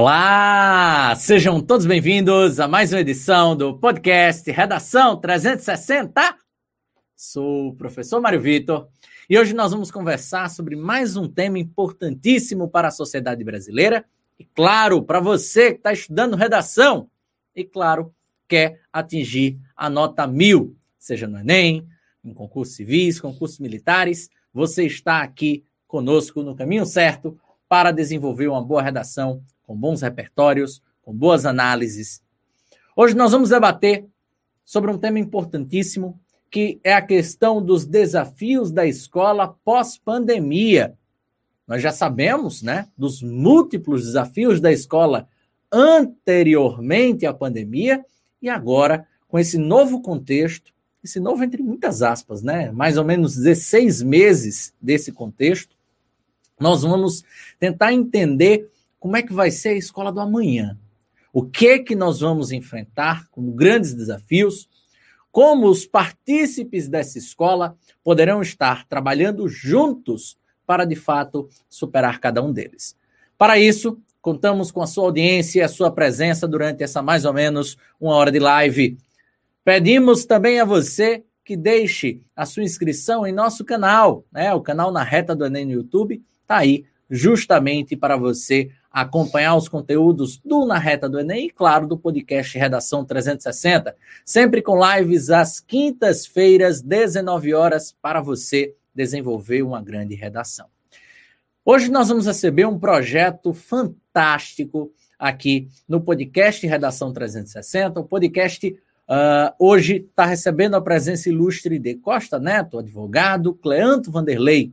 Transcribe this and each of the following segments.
Olá! Sejam todos bem-vindos a mais uma edição do podcast Redação 360. Sou o professor Mário Vitor e hoje nós vamos conversar sobre mais um tema importantíssimo para a sociedade brasileira e, claro, para você que está estudando redação e, claro, quer atingir a nota mil, seja no Enem, em concursos civis, concursos militares, você está aqui conosco no caminho certo para desenvolver uma boa redação com bons repertórios, com boas análises. Hoje nós vamos debater sobre um tema importantíssimo, que é a questão dos desafios da escola pós-pandemia. Nós já sabemos, né, dos múltiplos desafios da escola anteriormente à pandemia e agora com esse novo contexto, esse novo entre muitas aspas, né, mais ou menos 16 meses desse contexto, nós vamos tentar entender como é que vai ser a escola do amanhã? O que que nós vamos enfrentar como grandes desafios? Como os partícipes dessa escola poderão estar trabalhando juntos para de fato superar cada um deles? Para isso, contamos com a sua audiência e a sua presença durante essa mais ou menos uma hora de live. Pedimos também a você que deixe a sua inscrição em nosso canal, né? O canal Na Reta do Enem no YouTube está aí justamente para você acompanhar os conteúdos do Na Reta do Enem e, claro, do podcast Redação 360, sempre com lives às quintas-feiras, 19 horas, para você desenvolver uma grande redação. Hoje nós vamos receber um projeto fantástico aqui no podcast Redação 360. O podcast uh, hoje está recebendo a presença ilustre de Costa Neto, advogado, Cleanto Vanderlei,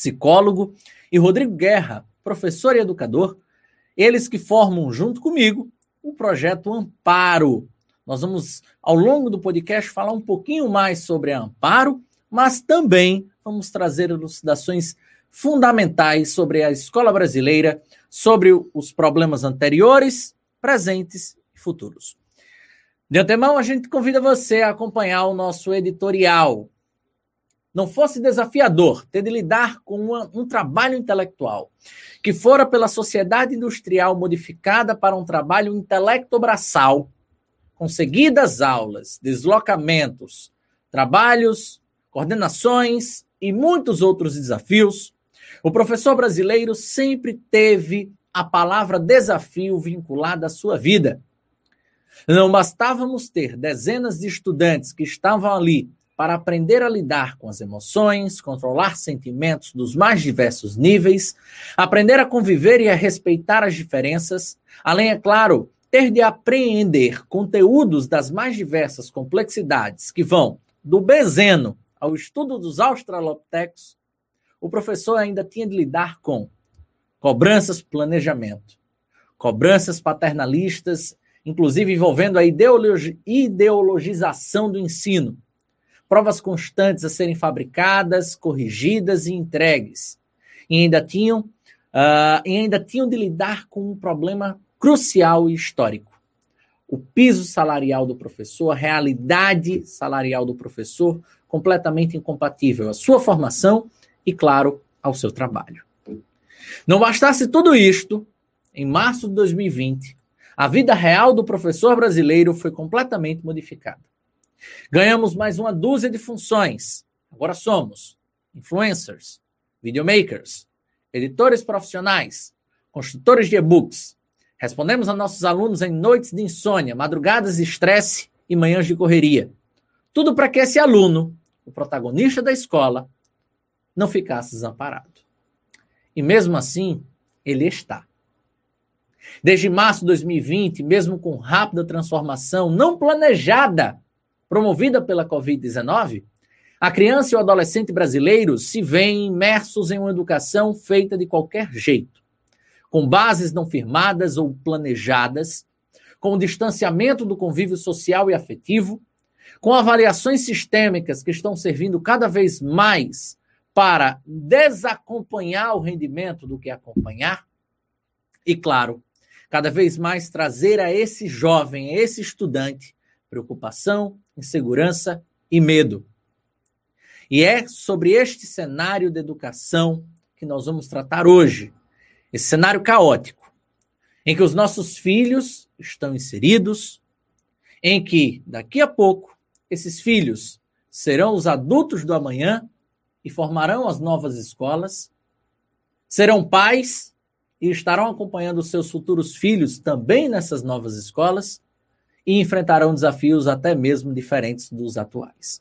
psicólogo, e Rodrigo Guerra, professor e educador, eles que formam junto comigo o projeto Amparo. Nós vamos, ao longo do podcast, falar um pouquinho mais sobre a Amparo, mas também vamos trazer elucidações fundamentais sobre a escola brasileira, sobre os problemas anteriores, presentes e futuros. De antemão, a gente convida você a acompanhar o nosso editorial, não fosse desafiador ter de lidar com uma, um trabalho intelectual que fora pela sociedade industrial modificada para um trabalho intelecto-braçal, com seguidas aulas, deslocamentos, trabalhos, coordenações e muitos outros desafios, o professor brasileiro sempre teve a palavra desafio vinculada à sua vida. Não bastávamos ter dezenas de estudantes que estavam ali para aprender a lidar com as emoções, controlar sentimentos dos mais diversos níveis, aprender a conviver e a respeitar as diferenças, além, é claro, ter de apreender conteúdos das mais diversas complexidades que vão do bezeno ao estudo dos australopithecus, o professor ainda tinha de lidar com cobranças planejamento, cobranças paternalistas, inclusive envolvendo a ideologi ideologização do ensino, provas constantes a serem fabricadas, corrigidas e entregues. E ainda tinham, uh, e ainda tinham de lidar com um problema crucial e histórico. O piso salarial do professor, a realidade salarial do professor, completamente incompatível à sua formação e, claro, ao seu trabalho. Não bastasse tudo isto, em março de 2020, a vida real do professor brasileiro foi completamente modificada. Ganhamos mais uma dúzia de funções. Agora somos influencers, videomakers, editores profissionais, construtores de e-books. Respondemos a nossos alunos em noites de insônia, madrugadas de estresse e manhãs de correria. Tudo para que esse aluno, o protagonista da escola, não ficasse desamparado. E mesmo assim, ele está. Desde março de 2020, mesmo com rápida transformação não planejada promovida pela Covid-19, a criança e o adolescente brasileiro se veem imersos em uma educação feita de qualquer jeito, com bases não firmadas ou planejadas, com o distanciamento do convívio social e afetivo, com avaliações sistêmicas que estão servindo cada vez mais para desacompanhar o rendimento do que acompanhar, e, claro, cada vez mais trazer a esse jovem, a esse estudante, preocupação, insegurança e medo. E é sobre este cenário de educação que nós vamos tratar hoje. Esse cenário caótico. em que os nossos filhos estão inseridos, em que daqui a pouco esses filhos serão os adultos do amanhã e formarão as novas escolas, serão pais e estarão acompanhando seus futuros filhos também nessas novas escolas e enfrentarão desafios até mesmo diferentes dos atuais.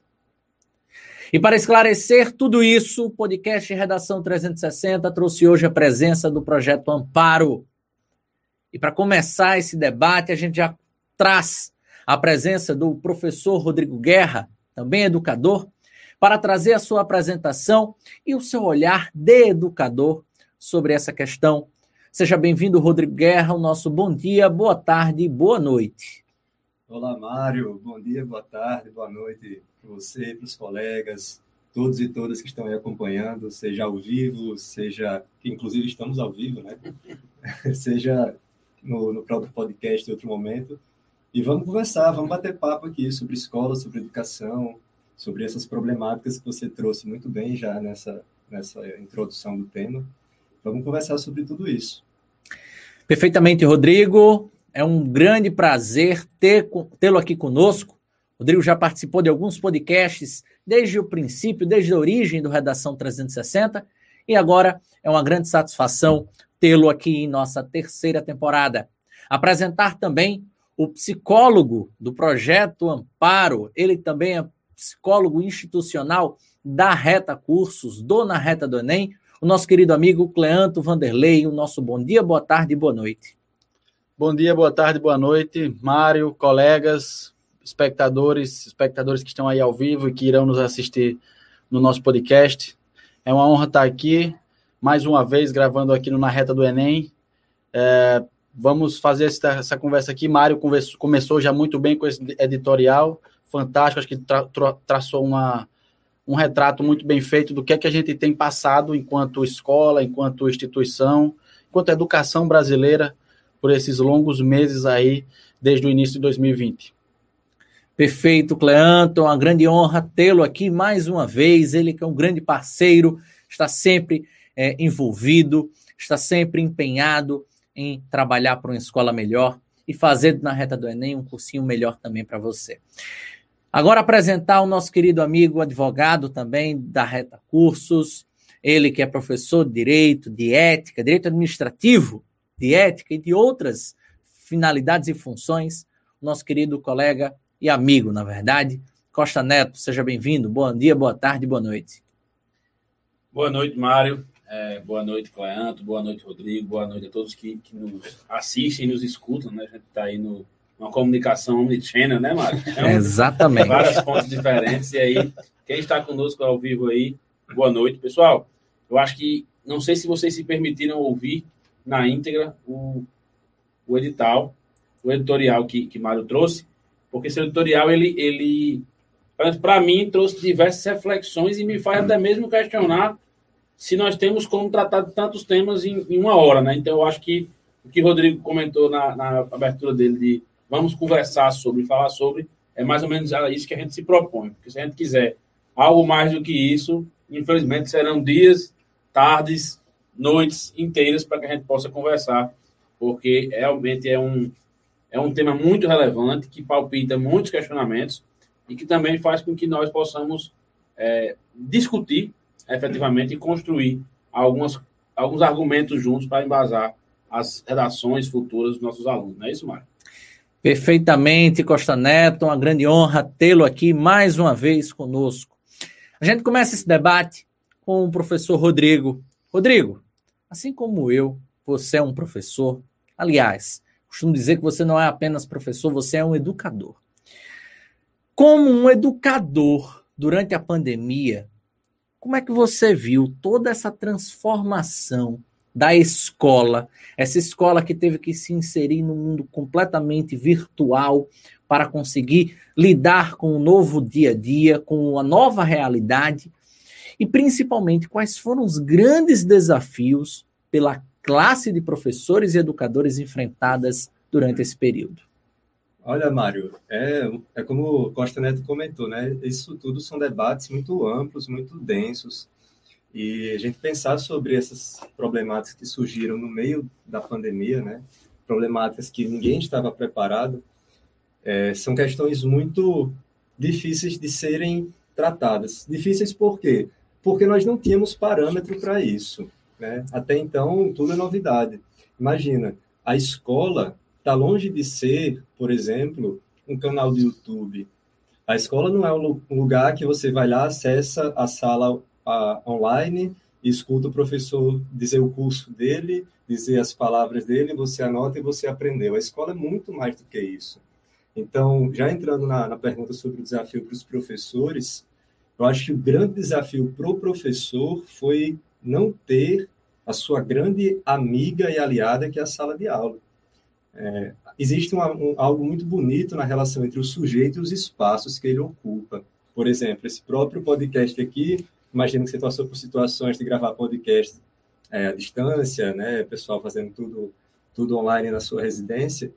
E para esclarecer tudo isso, o podcast Redação 360 trouxe hoje a presença do projeto Amparo. E para começar esse debate, a gente já traz a presença do professor Rodrigo Guerra, também educador, para trazer a sua apresentação e o seu olhar de educador sobre essa questão. Seja bem-vindo, Rodrigo Guerra, o nosso bom dia, boa tarde e boa noite. Olá, Mário. Bom dia, boa tarde, boa noite para você, para os colegas, todos e todas que estão aí acompanhando, seja ao vivo, seja, que inclusive estamos ao vivo, né? seja no, no próprio podcast em outro momento. E vamos conversar, vamos bater papo aqui sobre escola, sobre educação, sobre essas problemáticas que você trouxe muito bem já nessa, nessa introdução do tema. Vamos conversar sobre tudo isso. Perfeitamente, Rodrigo. É um grande prazer tê-lo aqui conosco. O Rodrigo já participou de alguns podcasts desde o princípio, desde a origem do Redação 360, e agora é uma grande satisfação tê-lo aqui em nossa terceira temporada. Apresentar também o psicólogo do projeto Amparo, ele também é psicólogo institucional da Reta Cursos, dona Reta do Enem, o nosso querido amigo Cleanto Vanderlei, o nosso bom dia, boa tarde e boa noite. Bom dia, boa tarde, boa noite, Mário, colegas, espectadores, espectadores que estão aí ao vivo e que irão nos assistir no nosso podcast. É uma honra estar aqui, mais uma vez, gravando aqui no Na Reta do Enem. É, vamos fazer essa, essa, conversa aqui. Mário começou já muito bem com esse editorial, fantástico, acho que tra, tra, traçou uma, um retrato muito bem feito do que é que a gente tem passado enquanto escola, enquanto instituição, enquanto educação brasileira por esses longos meses aí, desde o início de 2020. Perfeito, Cleanton, uma grande honra tê-lo aqui mais uma vez. Ele que é um grande parceiro, está sempre é, envolvido, está sempre empenhado em trabalhar para uma escola melhor e fazer na reta do Enem um cursinho melhor também para você. Agora apresentar o nosso querido amigo advogado também da Reta Cursos, ele que é professor de direito, de ética, direito administrativo de ética e de outras finalidades e funções, nosso querido colega e amigo, na verdade, Costa Neto. Seja bem-vindo. Bom dia, boa tarde, boa noite. Boa noite, Mário. É, boa noite, Cleanto. Boa noite, Rodrigo. Boa noite a todos que, que nos assistem e nos escutam. Né? A gente está aí no, numa comunicação omnichannel, né, Mário? Então, Exatamente. Várias fontes diferentes. E aí, quem está conosco ao vivo aí, boa noite. Pessoal, eu acho que, não sei se vocês se permitiram ouvir na íntegra o, o edital, o editorial que, que Mário trouxe, porque esse editorial, ele, ele para mim, trouxe diversas reflexões e me faz até mesmo questionar se nós temos como tratar de tantos temas em, em uma hora, né? Então, eu acho que o que o Rodrigo comentou na, na abertura dele de vamos conversar sobre, falar sobre, é mais ou menos isso que a gente se propõe. Porque se a gente quiser algo mais do que isso, infelizmente serão dias, tardes, noites inteiras para que a gente possa conversar, porque realmente é um, é um tema muito relevante, que palpita muitos questionamentos e que também faz com que nós possamos é, discutir efetivamente e construir algumas, alguns argumentos juntos para embasar as redações futuras dos nossos alunos. Não é isso, Mário? Perfeitamente, Costa Neto. Uma grande honra tê-lo aqui mais uma vez conosco. A gente começa esse debate com o professor Rodrigo. Rodrigo, Assim como eu, você é um professor. Aliás, costumo dizer que você não é apenas professor, você é um educador. Como um educador durante a pandemia, como é que você viu toda essa transformação da escola, essa escola que teve que se inserir no mundo completamente virtual para conseguir lidar com o novo dia a dia, com a nova realidade e principalmente quais foram os grandes desafios pela classe de professores e educadores enfrentadas durante esse período? Olha, Mário, é, é como o Costa Neto comentou, né? Isso tudo são debates muito amplos, muito densos. E a gente pensar sobre essas problemáticas que surgiram no meio da pandemia, né? problemáticas que ninguém estava preparado, é, são questões muito difíceis de serem tratadas. Difíceis por quê? Porque nós não tínhamos parâmetro para isso. Né? Até então, tudo é novidade. Imagina, a escola está longe de ser, por exemplo, um canal do YouTube. A escola não é um lugar que você vai lá, acessa a sala a, online, escuta o professor dizer o curso dele, dizer as palavras dele, você anota e você aprendeu. A escola é muito mais do que isso. Então, já entrando na, na pergunta sobre o desafio para os professores, eu acho que o grande desafio para o professor foi não ter a sua grande amiga e aliada, que é a sala de aula. É, existe uma, um, algo muito bonito na relação entre o sujeito e os espaços que ele ocupa. Por exemplo, esse próprio podcast aqui, imagino que você passou por situações de gravar podcast é, à distância, né, pessoal fazendo tudo, tudo online na sua residência.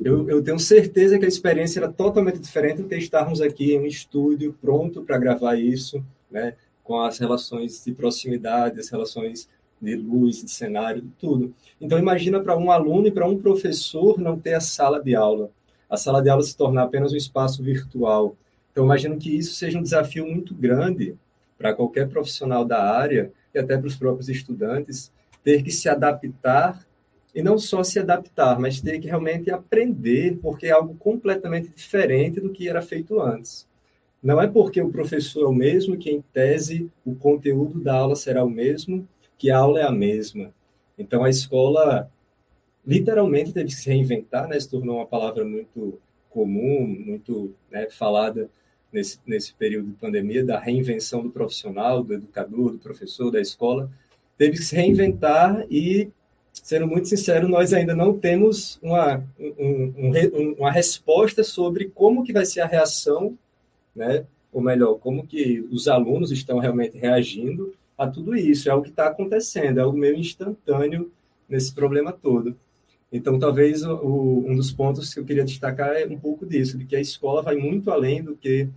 Eu, eu tenho certeza que a experiência era totalmente diferente do que estarmos aqui em um estúdio pronto para gravar isso, né, com as relações de proximidade, as relações de luz, de cenário, de tudo. Então, imagina para um aluno e para um professor não ter a sala de aula. A sala de aula se tornar apenas um espaço virtual. Então, imagino que isso seja um desafio muito grande para qualquer profissional da área e até para os próprios estudantes, ter que se adaptar e não só se adaptar, mas ter que realmente aprender, porque é algo completamente diferente do que era feito antes. Não é porque o professor é o mesmo que, em tese, o conteúdo da aula será o mesmo, que a aula é a mesma. Então, a escola literalmente teve que se reinventar, né? se tornou uma palavra muito comum, muito né, falada nesse, nesse período de pandemia, da reinvenção do profissional, do educador, do professor, da escola. Teve que se reinventar e, sendo muito sincero, nós ainda não temos uma, um, um, uma resposta sobre como que vai ser a reação, né? ou melhor, como que os alunos estão realmente reagindo a tudo isso. É algo que está acontecendo, é algo meio instantâneo nesse problema todo. Então, talvez o, um dos pontos que eu queria destacar é um pouco disso, de que a escola vai muito além do que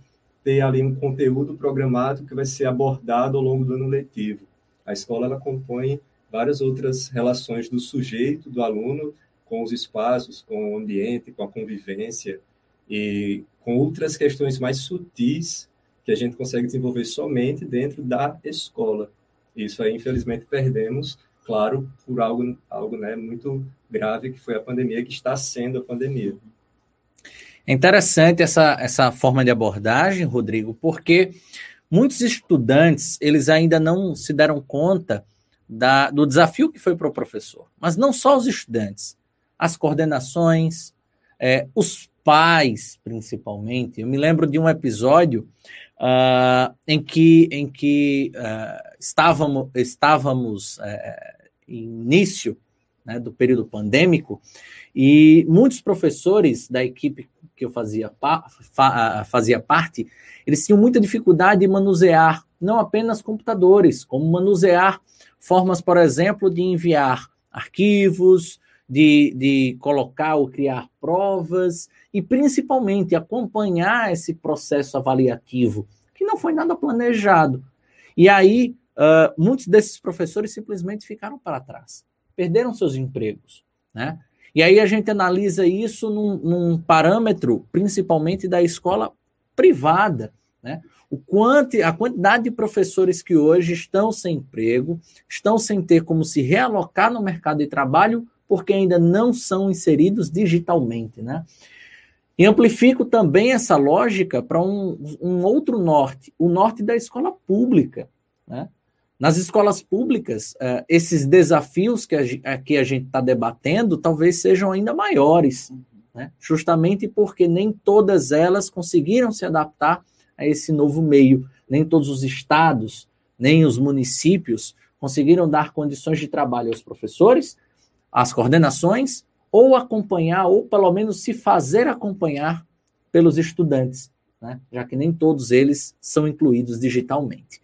ter ali um conteúdo programado que vai ser abordado ao longo do ano letivo. A escola ela compõe várias outras relações do sujeito, do aluno, com os espaços, com o ambiente, com a convivência e com outras questões mais sutis que a gente consegue desenvolver somente dentro da escola. Isso aí, infelizmente, perdemos, claro, por algo, algo né, muito grave que foi a pandemia, que está sendo a pandemia. É interessante essa, essa forma de abordagem, Rodrigo, porque muitos estudantes eles ainda não se deram conta da, do desafio que foi para o professor. Mas não só os estudantes, as coordenações, é, os pais, principalmente. Eu me lembro de um episódio uh, em que, em que uh, estávamos, estávamos uh, início né, do período pandêmico e muitos professores da equipe que eu fazia, fa fazia parte, eles tinham muita dificuldade de manusear não apenas computadores, como manusear formas, por exemplo, de enviar arquivos, de, de colocar ou criar provas e principalmente acompanhar esse processo avaliativo, que não foi nada planejado. E aí, uh, muitos desses professores simplesmente ficaram para trás, perderam seus empregos, né? E aí a gente analisa isso num, num parâmetro, principalmente da escola privada, né? O quanto, a quantidade de professores que hoje estão sem emprego, estão sem ter como se realocar no mercado de trabalho porque ainda não são inseridos digitalmente, né? E amplifico também essa lógica para um, um, outro norte, o norte da escola pública. Né? Nas escolas públicas, uh, esses desafios que a, que a gente está debatendo talvez sejam ainda maiores, né? justamente porque nem todas elas conseguiram se adaptar a esse novo meio. Nem todos os estados, nem os municípios conseguiram dar condições de trabalho aos professores, as coordenações ou acompanhar, ou pelo menos se fazer acompanhar pelos estudantes, né? já que nem todos eles são incluídos digitalmente.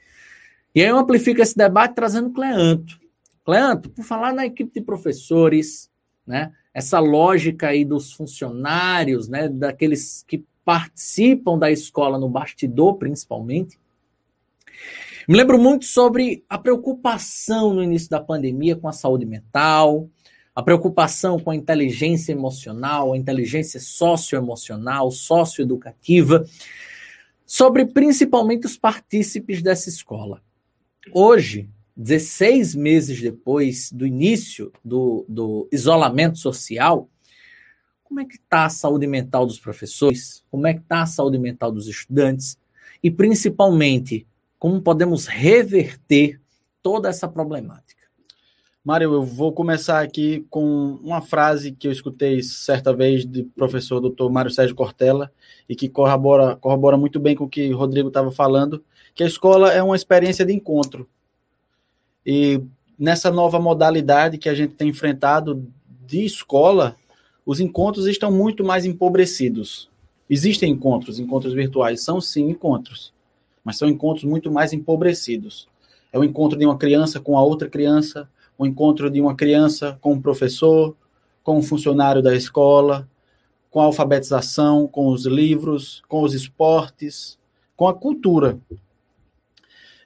E aí eu amplifico esse debate trazendo Cleanto. Cleanto, por falar na equipe de professores, né? essa lógica aí dos funcionários, né? daqueles que participam da escola no bastidor, principalmente, me lembro muito sobre a preocupação no início da pandemia com a saúde mental, a preocupação com a inteligência emocional, a inteligência socioemocional, socioeducativa, sobre principalmente os partícipes dessa escola. Hoje, 16 meses depois do início do, do isolamento social, como é que está a saúde mental dos professores? Como é que está a saúde mental dos estudantes? E, principalmente, como podemos reverter toda essa problemática? Mário, eu vou começar aqui com uma frase que eu escutei certa vez do professor Dr. Mário Sérgio Cortella e que corrobora, corrobora muito bem com o que o Rodrigo estava falando, que a escola é uma experiência de encontro. E nessa nova modalidade que a gente tem enfrentado de escola, os encontros estão muito mais empobrecidos. Existem encontros, encontros virtuais são sim encontros, mas são encontros muito mais empobrecidos. É o encontro de uma criança com a outra criança, o encontro de uma criança com um professor, com um funcionário da escola, com a alfabetização, com os livros, com os esportes, com a cultura.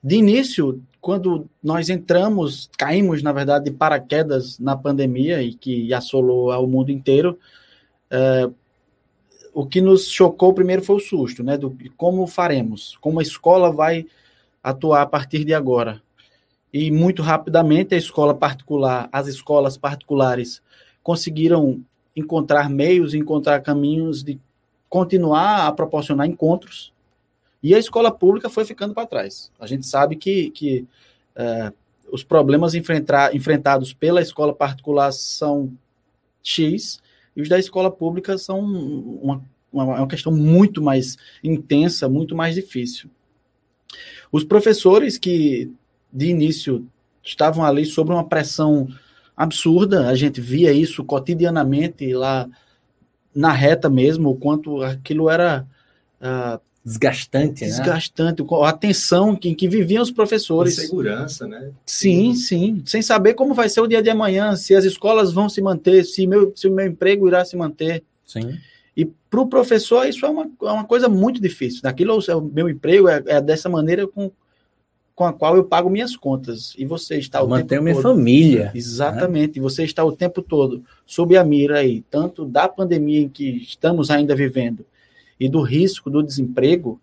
De início, quando nós entramos, caímos, na verdade, de paraquedas na pandemia e que assolou ao mundo inteiro, é, o que nos chocou primeiro foi o susto, né? Do como faremos, como a escola vai atuar a partir de agora e muito rapidamente a escola particular, as escolas particulares conseguiram encontrar meios, encontrar caminhos de continuar a proporcionar encontros e a escola pública foi ficando para trás. A gente sabe que, que é, os problemas enfrentar, enfrentados pela escola particular são X e os da escola pública são uma, uma, uma questão muito mais intensa, muito mais difícil. Os professores que de início estavam ali sob uma pressão absurda, a gente via isso cotidianamente lá na reta mesmo, o quanto aquilo era uh, desgastante, desgastante, né? a tensão em que viviam os professores. Segurança, né? Sim, sim, sem saber como vai ser o dia de amanhã, se as escolas vão se manter, se, meu, se o meu emprego irá se manter. Sim. E para o professor isso é uma, é uma coisa muito difícil. Daquilo, o meu emprego é, é dessa maneira com, com a qual eu pago minhas contas. E você está eu o mantenho tempo minha todo, família. Né? Exatamente. Né? Você está o tempo todo sob a mira aí, tanto da pandemia em que estamos ainda vivendo e do risco do desemprego.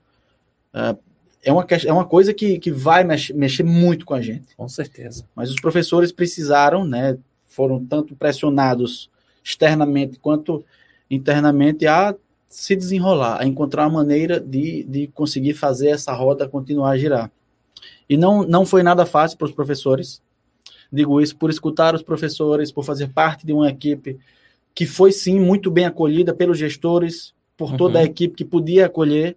Uh, é uma, é uma coisa que, que vai mexer, mexer muito com a gente. Com certeza. Mas os professores precisaram, né, foram tanto pressionados externamente quanto internamente a se desenrolar, a encontrar uma maneira de, de conseguir fazer essa roda continuar a girar. E não, não foi nada fácil para os professores. Digo isso por escutar os professores, por fazer parte de uma equipe que foi sim muito bem acolhida pelos gestores, por toda uhum. a equipe que podia acolher,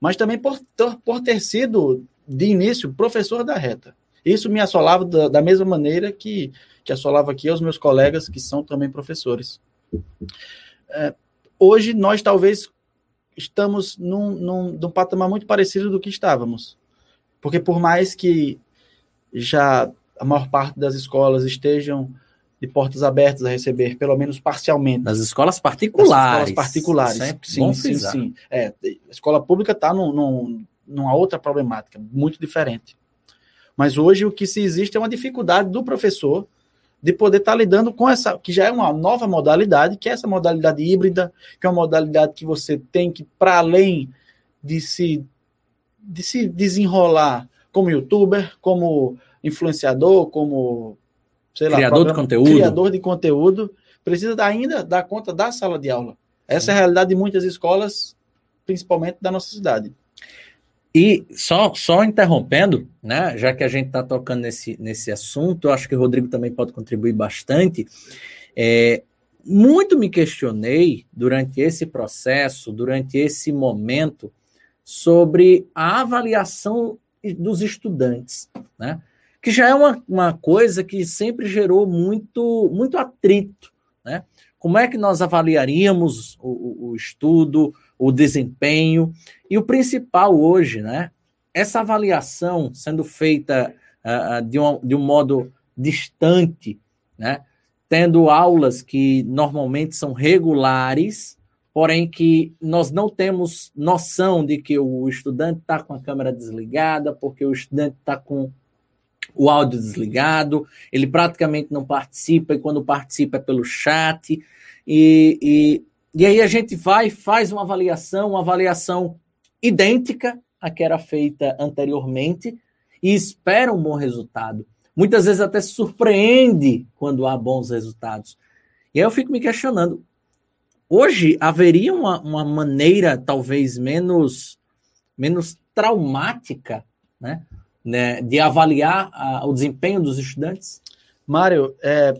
mas também por, por ter sido, de início, professor da reta. Isso me assolava da, da mesma maneira que, que assolava aqui aos meus colegas, que são também professores. É, hoje, nós talvez estamos num, num, num patamar muito parecido do que estávamos. Porque por mais que já a maior parte das escolas estejam de portas abertas a receber, pelo menos parcialmente. Nas escolas particulares. Nas escolas particulares. Sempre sim, sim, sim. É, a escola pública está num, num, numa outra problemática, muito diferente. Mas hoje o que se existe é uma dificuldade do professor de poder estar tá lidando com essa, que já é uma nova modalidade, que é essa modalidade híbrida, que é uma modalidade que você tem que, para além de se de se desenrolar como youtuber, como influenciador, como sei lá, criador de conteúdo, criador de conteúdo, precisa ainda dar conta da sala de aula. Essa é a realidade de muitas escolas, principalmente da nossa cidade. E só, só interrompendo, né, já que a gente está tocando nesse, nesse assunto, eu acho que o Rodrigo também pode contribuir bastante. É, muito me questionei durante esse processo, durante esse momento, sobre a avaliação dos estudantes, né? Que já é uma, uma coisa que sempre gerou muito, muito atrito. Né? Como é que nós avaliaríamos o, o estudo, o desempenho? E o principal hoje, né? essa avaliação sendo feita uh, de, um, de um modo distante, né? tendo aulas que normalmente são regulares, porém que nós não temos noção de que o estudante está com a câmera desligada, porque o estudante está com o áudio desligado, ele praticamente não participa, e quando participa é pelo chat. E, e, e aí a gente vai, faz uma avaliação, uma avaliação idêntica à que era feita anteriormente, e espera um bom resultado. Muitas vezes até se surpreende quando há bons resultados. E aí eu fico me questionando. Hoje haveria uma, uma maneira talvez menos, menos traumática né, né, de avaliar a, o desempenho dos estudantes? Mário, é,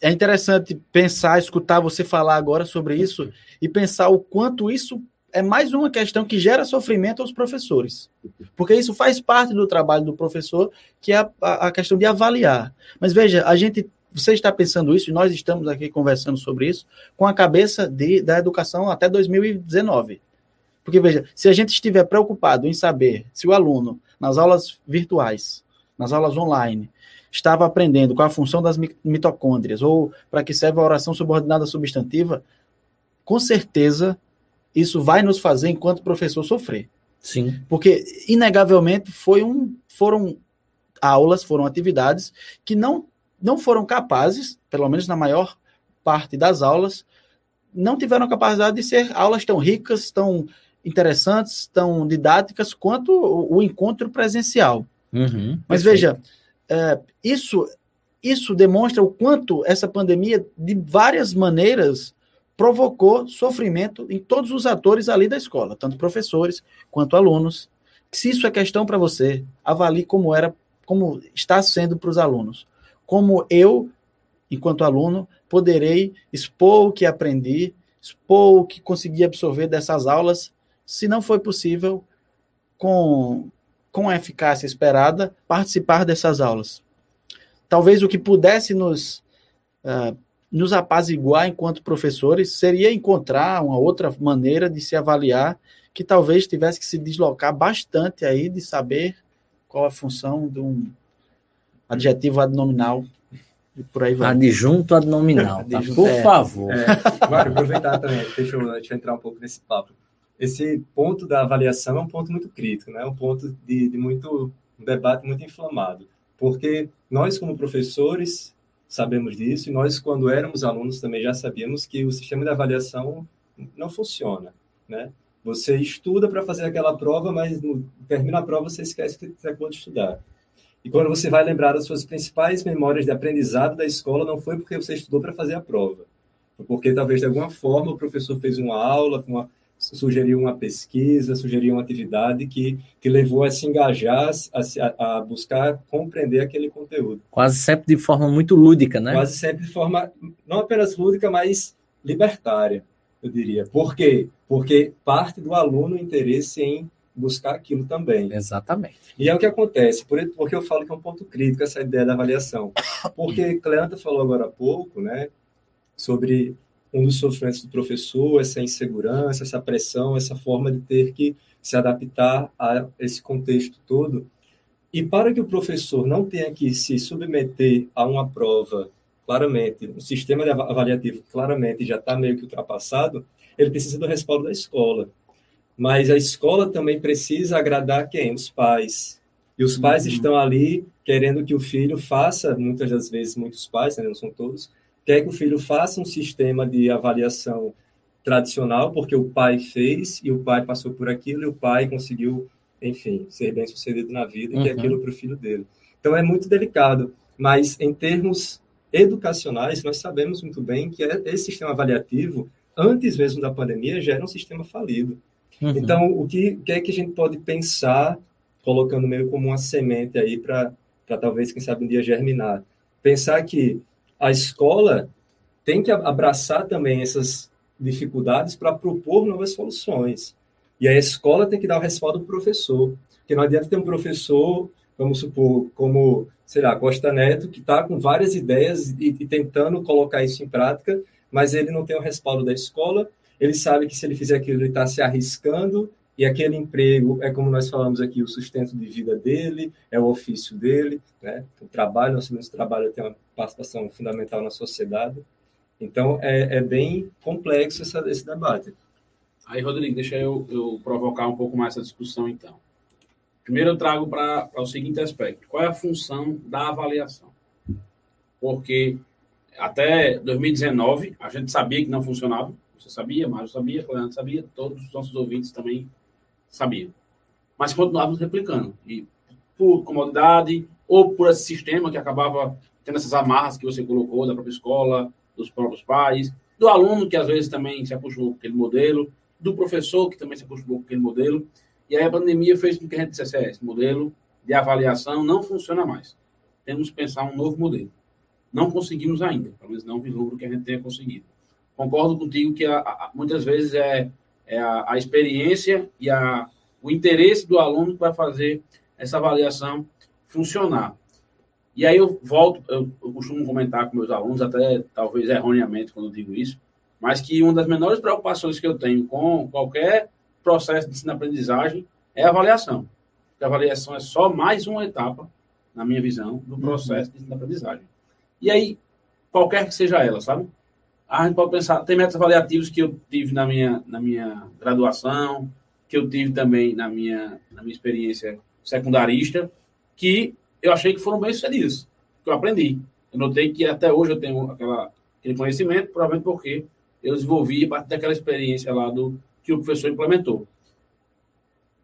é interessante pensar, escutar você falar agora sobre isso e pensar o quanto isso é mais uma questão que gera sofrimento aos professores. Porque isso faz parte do trabalho do professor, que é a, a, questão de avaliar. Mas veja, a gente, você está pensando isso, e nós estamos aqui conversando sobre isso, com a cabeça de, da educação até 2019. Porque veja, se a gente estiver preocupado em saber se o aluno, nas aulas virtuais, nas aulas online, estava aprendendo qual a função das mitocôndrias, ou para que serve a oração subordinada substantiva, com certeza isso vai nos fazer, enquanto professor, sofrer. Sim. Porque, inegavelmente, foi um, foram aulas, foram atividades que não, não foram capazes, pelo menos na maior parte das aulas, não tiveram capacidade de ser aulas tão ricas, tão interessantes, tão didáticas quanto o, o encontro presencial. Uhum, Mas veja, é, isso, isso demonstra o quanto essa pandemia, de várias maneiras, provocou sofrimento em todos os atores ali da escola, tanto professores quanto alunos. Se isso é questão para você, avalie como era, como está sendo para os alunos. Como eu, enquanto aluno, poderei expor o que aprendi, expor o que consegui absorver dessas aulas, se não foi possível, com, com a eficácia esperada, participar dessas aulas. Talvez o que pudesse nos uh, nos apaziguar enquanto professores seria encontrar uma outra maneira de se avaliar que talvez tivesse que se deslocar bastante aí de saber qual a função de um adjetivo adnominal e por aí vai. Adjunto adnominal, tá? Adjunto, por é, favor. É, aproveitar também, deixa eu, deixa eu, entrar um pouco nesse papo. Esse ponto da avaliação é um ponto muito crítico, né? um ponto de, de muito um debate muito inflamado, porque nós como professores sabemos disso, e nós, quando éramos alunos, também já sabíamos que o sistema de avaliação não funciona, né? Você estuda para fazer aquela prova, mas no, termina a prova, você esquece que você acabou de estudar. E quando você vai lembrar das suas principais memórias de aprendizado da escola, não foi porque você estudou para fazer a prova. Foi porque talvez de alguma forma o professor fez uma aula, uma, sugeriu uma pesquisa, sugeriu uma atividade que, que levou a se engajar, a, a, buscar compreender aquele conteúdo. Quase sempre de forma muito lúdica, né? Quase sempre de forma não apenas lúdica, mas libertária, eu diria. Por quê? Porque parte do aluno interesse em buscar aquilo também. Exatamente. E é o que acontece, porque eu falo que é um ponto crítico essa ideia da avaliação. Porque Cleanta falou agora há pouco, né, sobre um dos sofrimentos do professor, essa insegurança, essa pressão, essa forma de ter que se adaptar a esse contexto todo. E para que o professor não tenha que se submeter a uma prova, claramente, um sistema avaliativo claramente já está meio que ultrapassado, ele precisa do respaldo da escola. Mas a escola também precisa agradar quem? Os pais. E os pais uhum. estão ali querendo que o filho faça, muitas das vezes, muitos pais, né, não são todos, quer que o filho faça um sistema de avaliação tradicional, porque o pai fez e o pai passou por aquilo e o pai conseguiu, enfim, ser bem sucedido na vida, uhum. e aquilo para o filho dele. Então é muito delicado, mas em termos educacionais, nós sabemos muito bem que é, esse sistema avaliativo, antes mesmo da pandemia, já era um sistema falido. Uhum. Então, o que, que é que a gente pode pensar, colocando meio como uma semente aí para talvez, quem sabe, um dia germinar? Pensar que a escola tem que abraçar também essas dificuldades para propor novas soluções. E a escola tem que dar o respaldo do professor, porque não adianta ter um professor, vamos supor, como, sei lá, Costa Neto, que está com várias ideias e, e tentando colocar isso em prática, mas ele não tem o respaldo da escola, ele sabe que se ele fizer aquilo, ele está se arriscando e aquele emprego é como nós falamos aqui, o sustento de vida dele, é o ofício dele, né? O trabalho, nós sabemos trabalho tem uma participação fundamental na sociedade. Então, é, é bem complexo essa, esse debate. Aí, Rodrigo, deixa eu, eu provocar um pouco mais essa discussão, então. Primeiro eu trago para o seguinte aspecto: qual é a função da avaliação? Porque até 2019 a gente sabia que não funcionava. Você sabia, Mário sabia, Cleandro sabia, todos os nossos ouvintes também sabiam. Mas continuávamos replicando. E por comodidade ou por esse sistema que acabava tendo essas amarras que você colocou da própria escola, dos próprios pais, do aluno que às vezes também se acostumou com aquele modelo, do professor que também se acostumou com aquele modelo. E aí a pandemia fez com que a gente dissesse, é, esse modelo de avaliação não funciona mais. Temos que pensar um novo modelo. Não conseguimos ainda, pelo menos não vislumbro que a gente tenha conseguido. Concordo contigo que a, a, muitas vezes é, é a, a, experiência e a, o interesse do aluno vai fazer essa avaliação funcionar. E aí eu volto, eu, eu costumo comentar com meus alunos, até talvez erroneamente quando eu digo isso, mas que uma das menores preocupações que eu tenho com qualquer processo de ensino-aprendizagem é a avaliação. a avaliação é só mais uma etapa, na minha visão, do processo de ensino-aprendizagem. E aí, qualquer que seja ela, sabe? A gente pode pensar, tem métodos avaliativos que eu tive na minha, na minha graduação, que eu tive também na minha, na minha experiência secundarista, que eu achei que foram bem sucedidos, que eu aprendi. Eu notei que até hoje eu tenho aquela, aquele conhecimento, provavelmente porque eu desenvolvi a partir daquela experiência lá do que o professor implementou.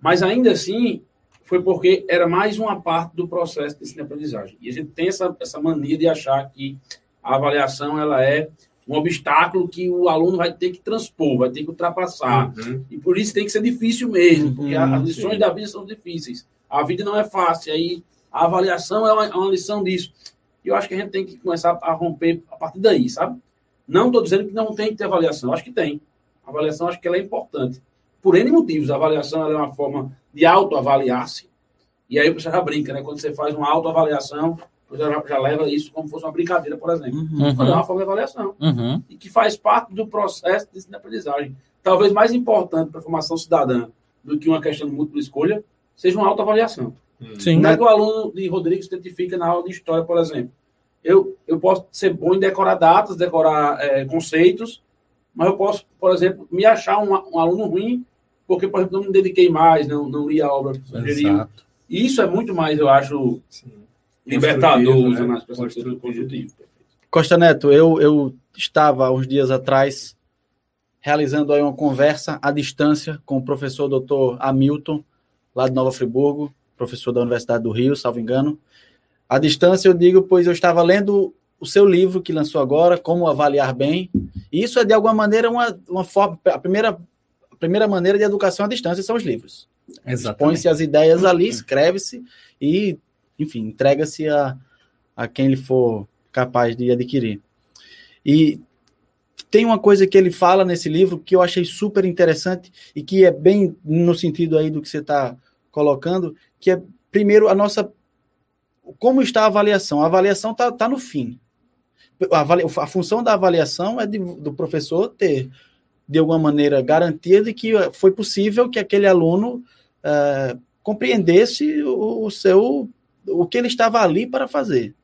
Mas ainda assim, foi porque era mais uma parte do processo de ensino-aprendizagem. E a gente tem essa, essa mania de achar que a avaliação ela é um obstáculo que o aluno vai ter que transpor, vai ter que ultrapassar. Uhum. E por isso tem que ser difícil mesmo, porque uhum, as lições sim. da vida são difíceis. A vida não é fácil, aí a avaliação é uma, é uma lição disso. E eu acho que a gente tem que começar a romper a partir daí, sabe? Não estou dizendo que não tem que ter avaliação, acho que tem. A avaliação acho que ela é importante. Por N motivos, a avaliação é uma forma de autoavaliar-se. E aí você já brinca, né? Quando você faz uma autoavaliação, já, já leva isso como se fosse uma brincadeira, por exemplo. Uhum. é uma forma de avaliação. Uhum. E que faz parte do processo de aprendizagem. Talvez mais importante para a formação cidadã do que uma questão de múltipla escolha, seja uma autoavaliação. Sim, Como é que o aluno de Rodrigues se identifica na aula de história, por exemplo? Eu, eu posso ser bom em decorar datas, decorar é, conceitos, mas eu posso, por exemplo, me achar um, um, aluno ruim porque, por exemplo, não me dediquei mais, não, não li a obra que sugeriu. E isso é muito mais, eu acho, Sim. Libertador né? usando as pessoas conjuntivo. Costa Neto, eu, eu estava uns dias atrás realizando aí uma conversa à distância com o professor doutor Hamilton, lá de Nova Friburgo, professor da Universidade do Rio, salvo engano. À distância eu digo, pois eu estava lendo o seu livro que lançou agora, Como Avaliar Bem. E isso é, de alguma maneira, uma, uma forma. A primeira, a primeira maneira de educação à distância são os livros. Põe-se as ideias ali, escreve-se e, enfim, entrega-se a, a quem ele for capaz de adquirir. E tem uma coisa que ele fala nesse livro que eu achei super interessante e que é bem no sentido aí do que você está colocando, que é, primeiro, a nossa. Como está a avaliação? A avaliação está tá no fim. A, a, função da avaliação é de, do professor ter, de alguma maneira, garantia de que foi possível que aquele aluno é, compreendesse o, o seu o que ele estava ali para fazer.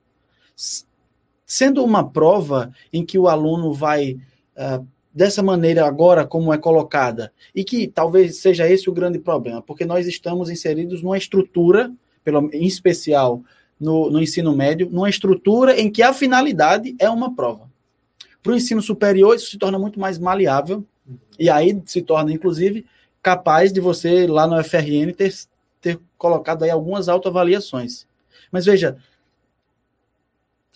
Sendo uma prova em que o aluno vai uh, dessa maneira agora como é colocada, e que talvez seja esse o grande problema, porque nós estamos inseridos numa estrutura, pelo, em especial no, no ensino médio, numa estrutura em que a finalidade é uma prova. Para o ensino superior, isso se torna muito mais maleável, e aí se torna, inclusive, capaz de você, lá no FRN, ter, ter colocado aí algumas autoavaliações. Mas veja,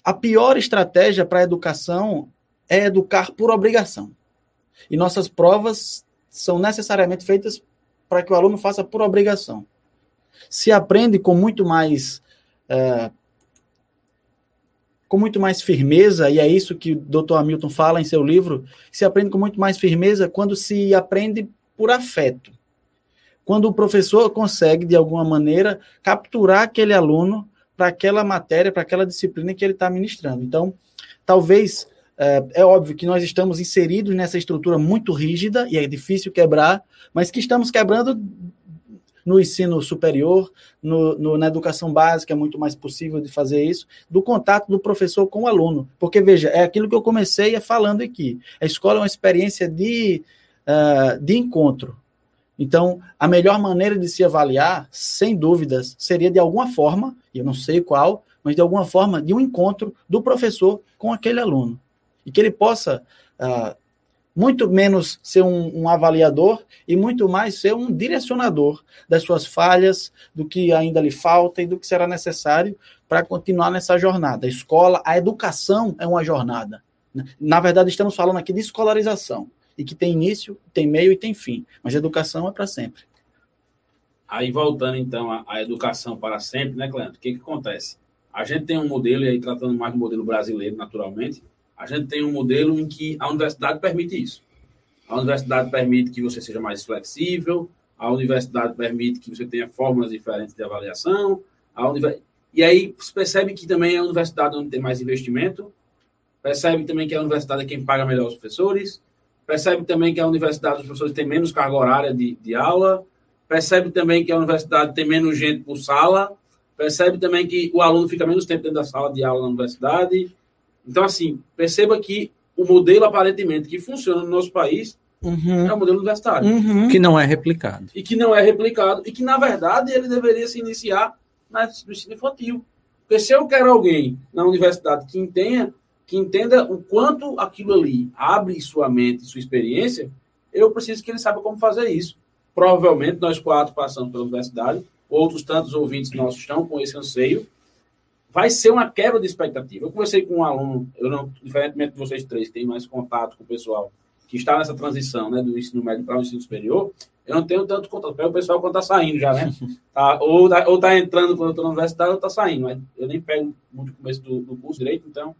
a pior estratégia para a educação é educar por obrigação. E nossas provas são necessariamente feitas para que o aluno faça por obrigação. Se aprende com muito mais é, com muito mais firmeza, e é isso que o Dr. Hamilton fala em seu livro, se aprende com muito mais firmeza quando se aprende por afeto. Quando o professor consegue, de alguma maneira, capturar aquele aluno para aquela matéria, para aquela disciplina que ele está ministrando. Então, talvez é, é, óbvio que nós estamos inseridos nessa estrutura muito rígida e é difícil quebrar, mas que estamos quebrando no ensino superior, no, no, na educação básica é muito mais possível de fazer isso, do contato do professor com o aluno. Porque, veja, é aquilo que eu comecei falando aqui. A escola é uma experiência de, uh, de encontro. Então, a melhor maneira de se avaliar, sem dúvidas, seria de alguma forma, eu não sei qual, mas de alguma forma, de um encontro do professor com aquele aluno. E que ele possa uh, muito menos ser um, um, avaliador e muito mais ser um direcionador das suas falhas, do que ainda lhe falta e do que será necessário para continuar nessa jornada. A escola, a educação é uma jornada. Né? Na verdade, estamos falando aqui de escolarização e que tem início, tem meio e tem fim. Mas educação é para sempre. Aí, voltando então à, educação para sempre, né, Cleandro? O que, que acontece? A gente tem um modelo, e aí tratando mais do modelo brasileiro, naturalmente, a gente tem um modelo em que a universidade permite isso. A universidade permite que você seja mais flexível, a universidade permite que você tenha fórmulas diferentes de avaliação, univers... e aí você percebe que também é a universidade onde tem mais investimento, percebe também que a universidade é quem paga melhor os professores, percebe também que a universidade os professores têm menos carga horária de, de aula, percebe também que a universidade tem menos gente por sala, percebe também que o aluno fica menos tempo dentro da sala de aula na universidade. Então, assim, perceba que o modelo aparentemente que funciona no nosso país uhum. é o modelo universitário. Uhum. Que não é replicado. E que não é replicado. E que, na verdade, ele deveria se iniciar no ensino infantil. Porque se eu quero alguém na universidade que entenda que entenda o quanto aquilo ali abre sua mente, sua experiência, eu preciso que ele saiba como fazer isso. Provavelmente nós quatro passamos pela universidade, outros tantos ouvintes nossos estão com esse anseio. Vai ser uma quebra de expectativa. Eu conversei com um aluno, eu não, diferentemente de vocês três, que têm mais contato com o pessoal que está nessa transição né, do ensino médio para o ensino superior, eu não tenho tanto contato. Pego o pessoal quando está saindo já, né? Tá, ou está ou tá entrando quando eu estou na universidade ou está saindo. Mas eu nem pego muito o começo do, do curso direito, então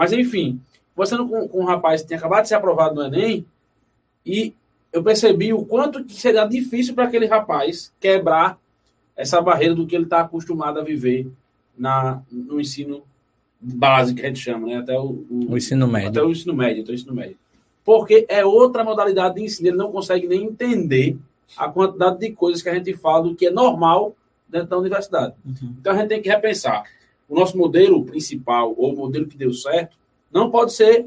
mas, enfim, conversando com, com um rapaz que tinha acabado de ser aprovado no Enem, e eu percebi o quanto que seria difícil para aquele rapaz quebrar essa barreira do que ele está acostumado a viver na, no ensino básico, que a gente chama, né? Até o, o, o ensino médio. Até o ensino médio, até o ensino médio. Porque é outra modalidade de ensino, ele não consegue nem entender a quantidade de coisas que a gente fala do que é normal dentro da universidade. Uhum. Então a gente tem que repensar o nosso modelo principal, ou o modelo que deu certo, não pode ser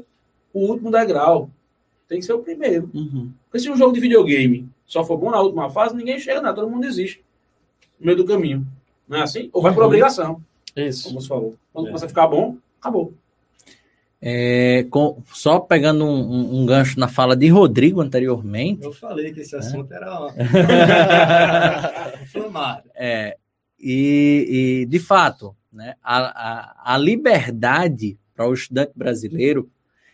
o último degrau. Tem que ser o primeiro. Uhum. Porque se um jogo de videogame só for bom na última fase, ninguém chega nada, todo mundo desiste no meio do caminho. Não é assim? Ou vai por uhum. obrigação. Isso. Como você falou. Quando é. começa a ficar bom, acabou. É, com, só pegando um, um, um, gancho na fala de Rodrigo anteriormente. Eu falei que esse assunto é. era inflamado. É, e, e, de fato, né? A, a, a liberdade para o estudante brasileiro,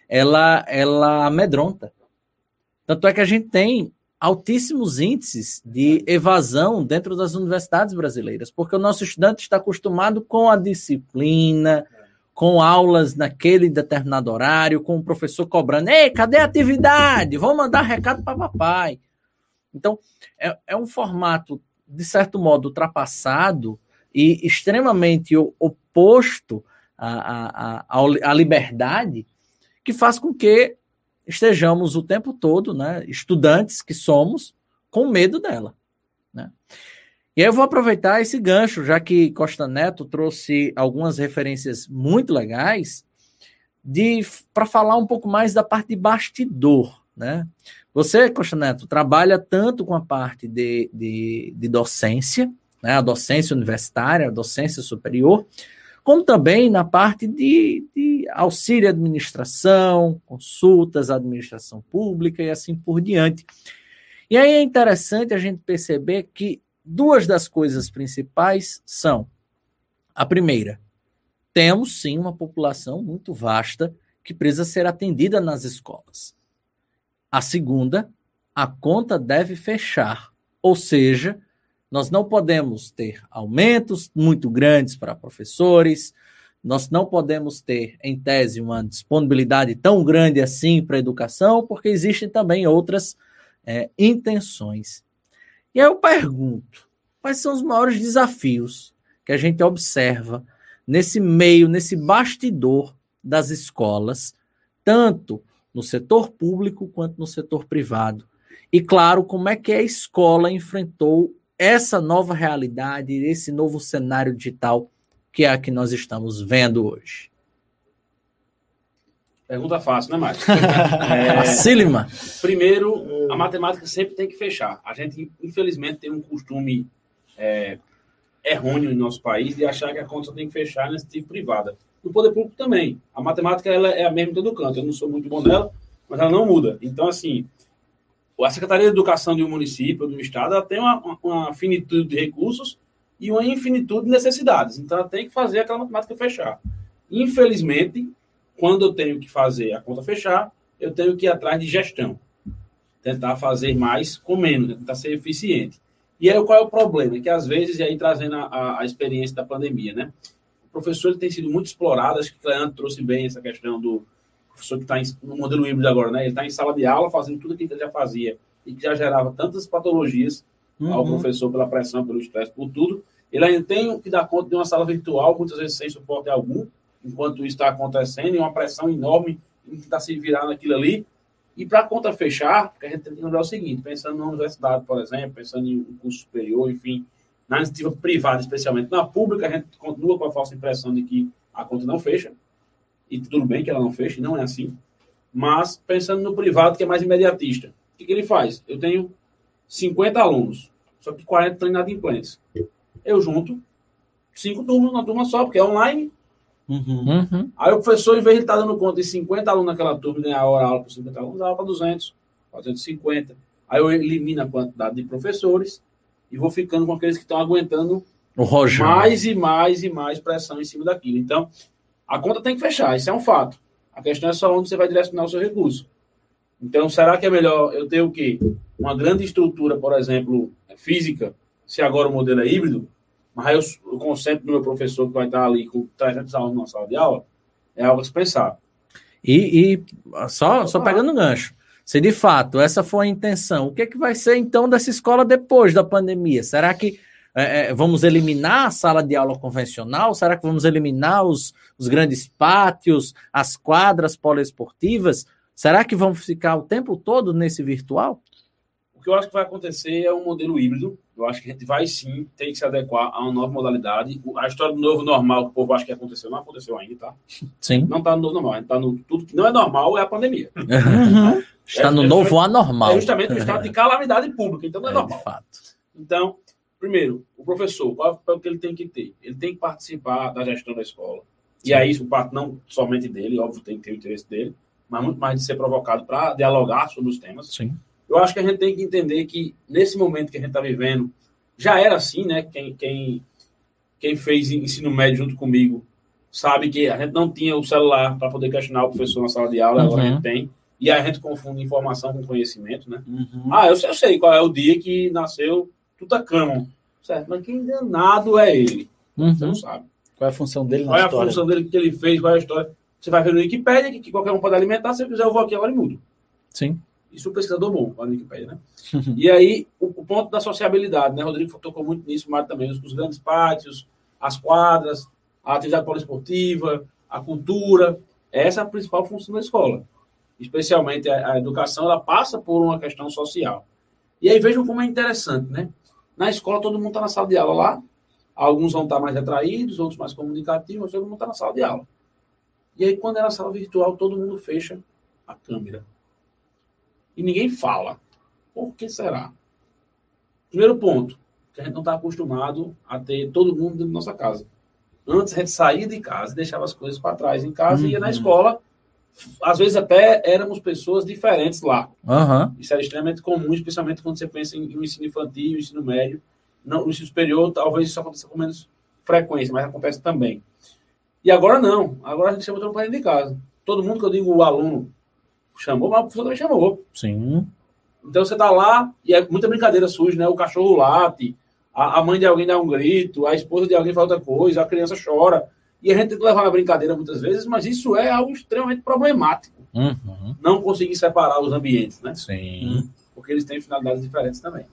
ela, ela amedronta. Tanto é que a gente tem altíssimos índices de evasão dentro das universidades brasileiras, porque o nosso estudante está acostumado com a disciplina, com aulas naquele determinado horário, com o professor cobrando: ei, cadê a atividade? Vou mandar recado para papai. Então, é, é um formato, de certo modo, ultrapassado e extremamente oposto à, à, à, liberdade, que faz com que estejamos o tempo todo, né, estudantes que somos, com medo dela. Né? E aí eu vou aproveitar esse gancho, já que Costa Neto trouxe algumas referências muito legais, de para falar um pouco mais da parte de bastidor. Né? Você, Costa Neto, trabalha tanto com a parte de, de, de docência, né, a docência universitária, a docência superior, como também na parte de, de auxílio à administração, consultas à administração pública e assim por diante. E aí é interessante a gente perceber que duas das coisas principais são: a primeira, temos sim uma população muito vasta que precisa ser atendida nas escolas. A segunda, a conta deve fechar, ou seja, nós não podemos ter aumentos muito grandes para professores, nós não podemos ter, em tese, uma disponibilidade tão grande assim para a educação, porque existem também outras é, intenções. E aí eu pergunto: quais são os maiores desafios que a gente observa nesse meio, nesse bastidor das escolas, tanto no setor público quanto no setor privado? E, claro, como é que a escola enfrentou essa nova realidade, esse novo cenário digital que é a que nós estamos vendo hoje? Pergunta fácil, né, Mário? É... Facílima. Primeiro, a matemática sempre tem que fechar. A gente, infelizmente, tem um costume é, errôneo no nosso país de achar que a conta tem que fechar nesse tipo privada. No poder público também. A matemática ela é a mesma em todo canto. Eu não sou muito bom nela, mas ela não muda. Então, assim, a Secretaria de Educação de um município, um estado, ela tem uma, uma finitude de recursos e uma infinitude de necessidades. Então, ela tem que fazer aquela matemática fechar. Infelizmente, quando eu tenho que fazer a conta fechar, eu tenho que ir atrás de gestão. Tentar fazer mais com menos, tentar ser eficiente. E aí, qual é o problema? É que, às vezes, e aí trazendo a, a experiência da pandemia, né? O professor ele tem sido muito explorado, acho que o Cleandro trouxe bem essa questão do professor que está no modelo híbrido agora, né? Ele está em sala de aula fazendo tudo aquilo que ele já fazia e que já gerava tantas patologias uhum. ao professor pela pressão, pelo estresse, por tudo. Ele ainda tem que dar conta de uma sala virtual, muitas vezes sem suporte algum, enquanto isso está acontecendo, e uma pressão enorme em que está se virando aquilo ali. E para a conta fechar, a gente tem que lembrar o seguinte, pensando na universidade, por exemplo, pensando em um curso superior, enfim, na iniciativa privada, especialmente na pública, a gente continua com a falsa impressão de que a conta não fecha, e tudo bem que ela não feche, não é assim. Mas pensando no privado, que é mais imediatista, o que, que ele faz? Eu tenho 50 alunos, só que 40 estão inadimplentes. Eu junto cinco turmas na turma só, porque é online, Uhum. Uhum. Aí o professor, em vez de estar dando conta de 50 alunos naquela turma, ganhar hora aula por 50 alunos, dava para 200, 450. Aí eu elimino a quantidade de professores e vou ficando com aqueles que estão aguentando mais e mais e mais pressão em cima daquilo. Então, a conta tem que fechar, isso é um fato. A questão é só onde você vai direcionar o seu recurso. Então, será que é melhor eu ter o quê? Uma grande estrutura, por exemplo, física, se agora o modelo é híbrido, mas eu, eu concentro no meu professor que vai estar ali com 300 alunos na sala de aula, é algo a se pensar. E, e só, só pegando o gancho, se de fato essa for a intenção, o que, é que vai ser então dessa escola depois da pandemia? Será que é, é, vamos eliminar a sala de aula convencional? Será que vamos eliminar os, os grandes pátios, as quadras poliesportivas? Será que vamos ficar o tempo todo nesse virtual? O que eu acho que vai acontecer é um modelo híbrido. Eu acho que a gente vai sim ter que se adequar a uma nova modalidade. A história do novo normal, que o povo acha que aconteceu, não aconteceu ainda, tá? Sim. Não está no novo normal. A gente está no tudo que não é normal é a pandemia. Uhum. Está é, no é, novo anormal. É justamente o estado de calamidade pública, então não é, é normal. De fato. Então, primeiro, o professor, qual é o que ele tem que ter? Ele tem que participar da gestão da escola. E aí, isso parte não somente dele, óbvio, tem que ter o interesse dele, mas muito mais de ser provocado para dialogar sobre os temas. Sim eu acho que a gente tem que entender que nesse momento que a gente está vivendo, já era assim, né? Quem, quem, quem fez ensino médio junto comigo sabe que a gente não tinha o celular para poder questionar o professor na sala de aula, uhum. agora a gente tem. E aí a gente confunde informação com conhecimento, né? Uhum. Ah, eu, eu sei qual é o dia que nasceu Tutacamo, certo? Mas que enganado é ele? Uhum. Você não sabe. Qual é a função dele na qual história? Qual é a função dele, que ele fez, qual é a história? Você vai ver no Wikipedia, que, que qualquer um pode alimentar, se eu quiser eu vou aqui agora e mudo. Sim. Isso o pesquisador bom, lá no Wikipedia, né? e aí, o, o, ponto da sociabilidade, né? Rodrigo tocou muito nisso, o Mário também, os, os, grandes pátios, as quadras, a atividade poliesportiva, a cultura. Essa é a principal função da escola. Especialmente a, a educação, ela passa por uma questão social. E aí vejam como é interessante, né? Na escola, todo mundo está na sala de aula lá. Alguns vão estar tá mais atraídos, outros mais comunicativos, mas todo mundo está na sala de aula. E aí, quando é na sala virtual, todo mundo fecha a câmera e ninguém fala. Por que será? Primeiro ponto, que a gente não está acostumado a ter todo mundo dentro da nossa casa. Antes a gente saía de casa deixava as coisas para trás em casa uhum. e ia na uhum. escola. Às vezes até éramos pessoas diferentes lá. Uhum. Isso era extremamente comum, especialmente quando você pensa em, em ensino infantil, ensino médio. Não, no ensino superior, talvez isso aconteça com menos frequência, mas acontece também. E agora não. Agora a gente chama todo mundo de casa. Todo mundo que eu digo o aluno chamou, mas o professor também chamou. Sim. Então você tá lá e é muita brincadeira surge, né? O cachorro late, a, a, mãe de alguém dá um grito, a esposa de alguém fala outra coisa, a criança chora. E a gente tem que levar na brincadeira muitas vezes, mas isso é algo extremamente problemático. Uhum. Não conseguir separar os ambientes, né? Sim. Porque eles têm finalidades diferentes também.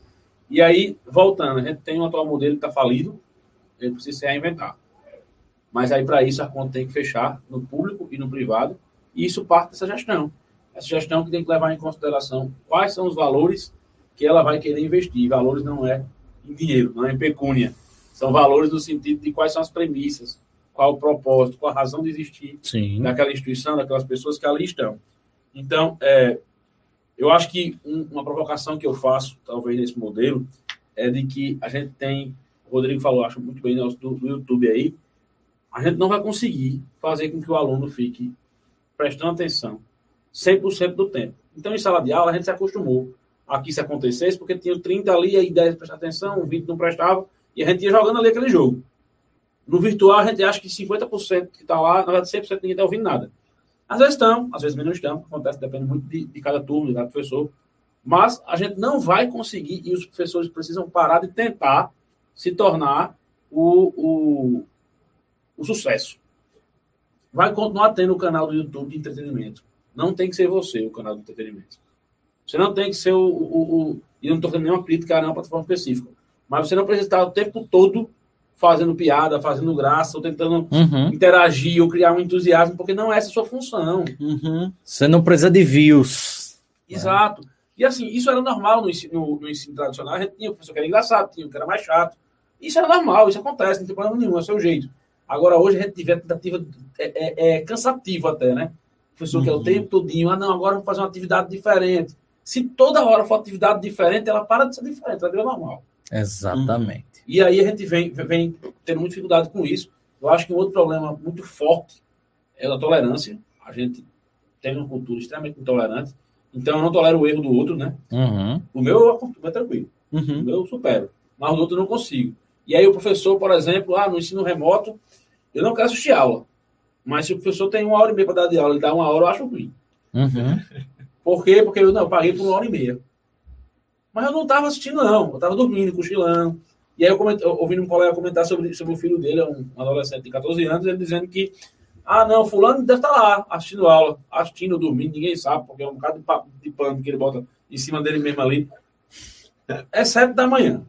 E aí, voltando, a gente tem um atual modelo que está falido, ele precisa se reinventar. Mas aí, para isso, a conta tem que fechar no público e no privado, e isso parte dessa gestão essa gestão que tem que levar em consideração quais são os valores que ela vai querer investir. Valores não é em dinheiro, não é em pecúnia. São valores no sentido de quais são as premissas, qual o propósito, qual a razão de existir Sim. daquela instituição, daquelas pessoas que ali estão. Então, é, eu acho que um, uma provocação que eu faço, talvez nesse modelo, é de que a gente tem, o Rodrigo falou, acho muito bem do, do YouTube aí, a gente não vai conseguir fazer com que o aluno fique prestando atenção 100% do tempo. Então, em sala de aula, a gente se acostumou a que isso acontecesse, porque tinha 30 ali, aí 10 prestava atenção, 20 não prestava, e a gente ia jogando ali aquele jogo. No virtual, a gente acha que 50% que está lá, na verdade, 100% ninguém está ouvindo nada. Às vezes estão, às vezes menos estão, acontece, depende muito de, de cada turno, de cada professor. Mas a gente não vai conseguir, e os professores precisam parar de tentar se tornar o, o, o sucesso. Vai continuar tendo o canal do YouTube de entretenimento. Não tem que ser você o canal de entretenimento. Você não tem que ser o. o, o e não estou fazendo nenhuma crítica a uma plataforma específica. Mas você não precisa estar o tempo todo fazendo piada, fazendo graça, ou tentando Uhum. interagir ou criar um entusiasmo, porque não é essa a sua função. Uhum. Você não precisa de views. Exato. E assim, isso era normal no ensino, no, no ensino tradicional. A gente tinha o professor que era engraçado, tinha o que era mais chato. Isso era normal, isso acontece, não tem problema nenhum, é o seu jeito. Agora, hoje a gente tiver tentativa, é, é, é cansativo até, né? O professor que é o Uhum. tempo todinho, ah, não, agora vamos fazer uma atividade diferente. Se toda hora for atividade diferente, ela para de ser diferente, ela vira normal. Exatamente. E aí a gente vem, vem tendo muita dificuldade com isso. Eu acho que um outro problema muito forte é a tolerância. A gente tem uma cultura extremamente intolerante. Então eu não tolero o erro do outro, né? Uhum. O meu é tranquilo. O Uhum. meu eu supero. Mas o do outro eu não consigo. E aí o professor, por exemplo, ah, no ensino remoto, eu não quero assistir aula. Mas se o professor tem uma hora e meia para dar de aula, ele dá uma hora, eu acho ruim. Uhum. Por quê? Porque eu não eu paguei por uma hora e meia. Mas eu não estava assistindo, não. Eu estava dormindo, cochilando. E aí eu, coment... ouvindo um colega comentar sobre, sobre o filho dele, um adolescente de 14 anos, ele dizendo que, ah, não, fulano deve estar lá, assistindo aula, assistindo, dormindo, ninguém sabe, porque é um bocado de, pa- de pano que ele bota em cima dele mesmo ali. É sete da manhã.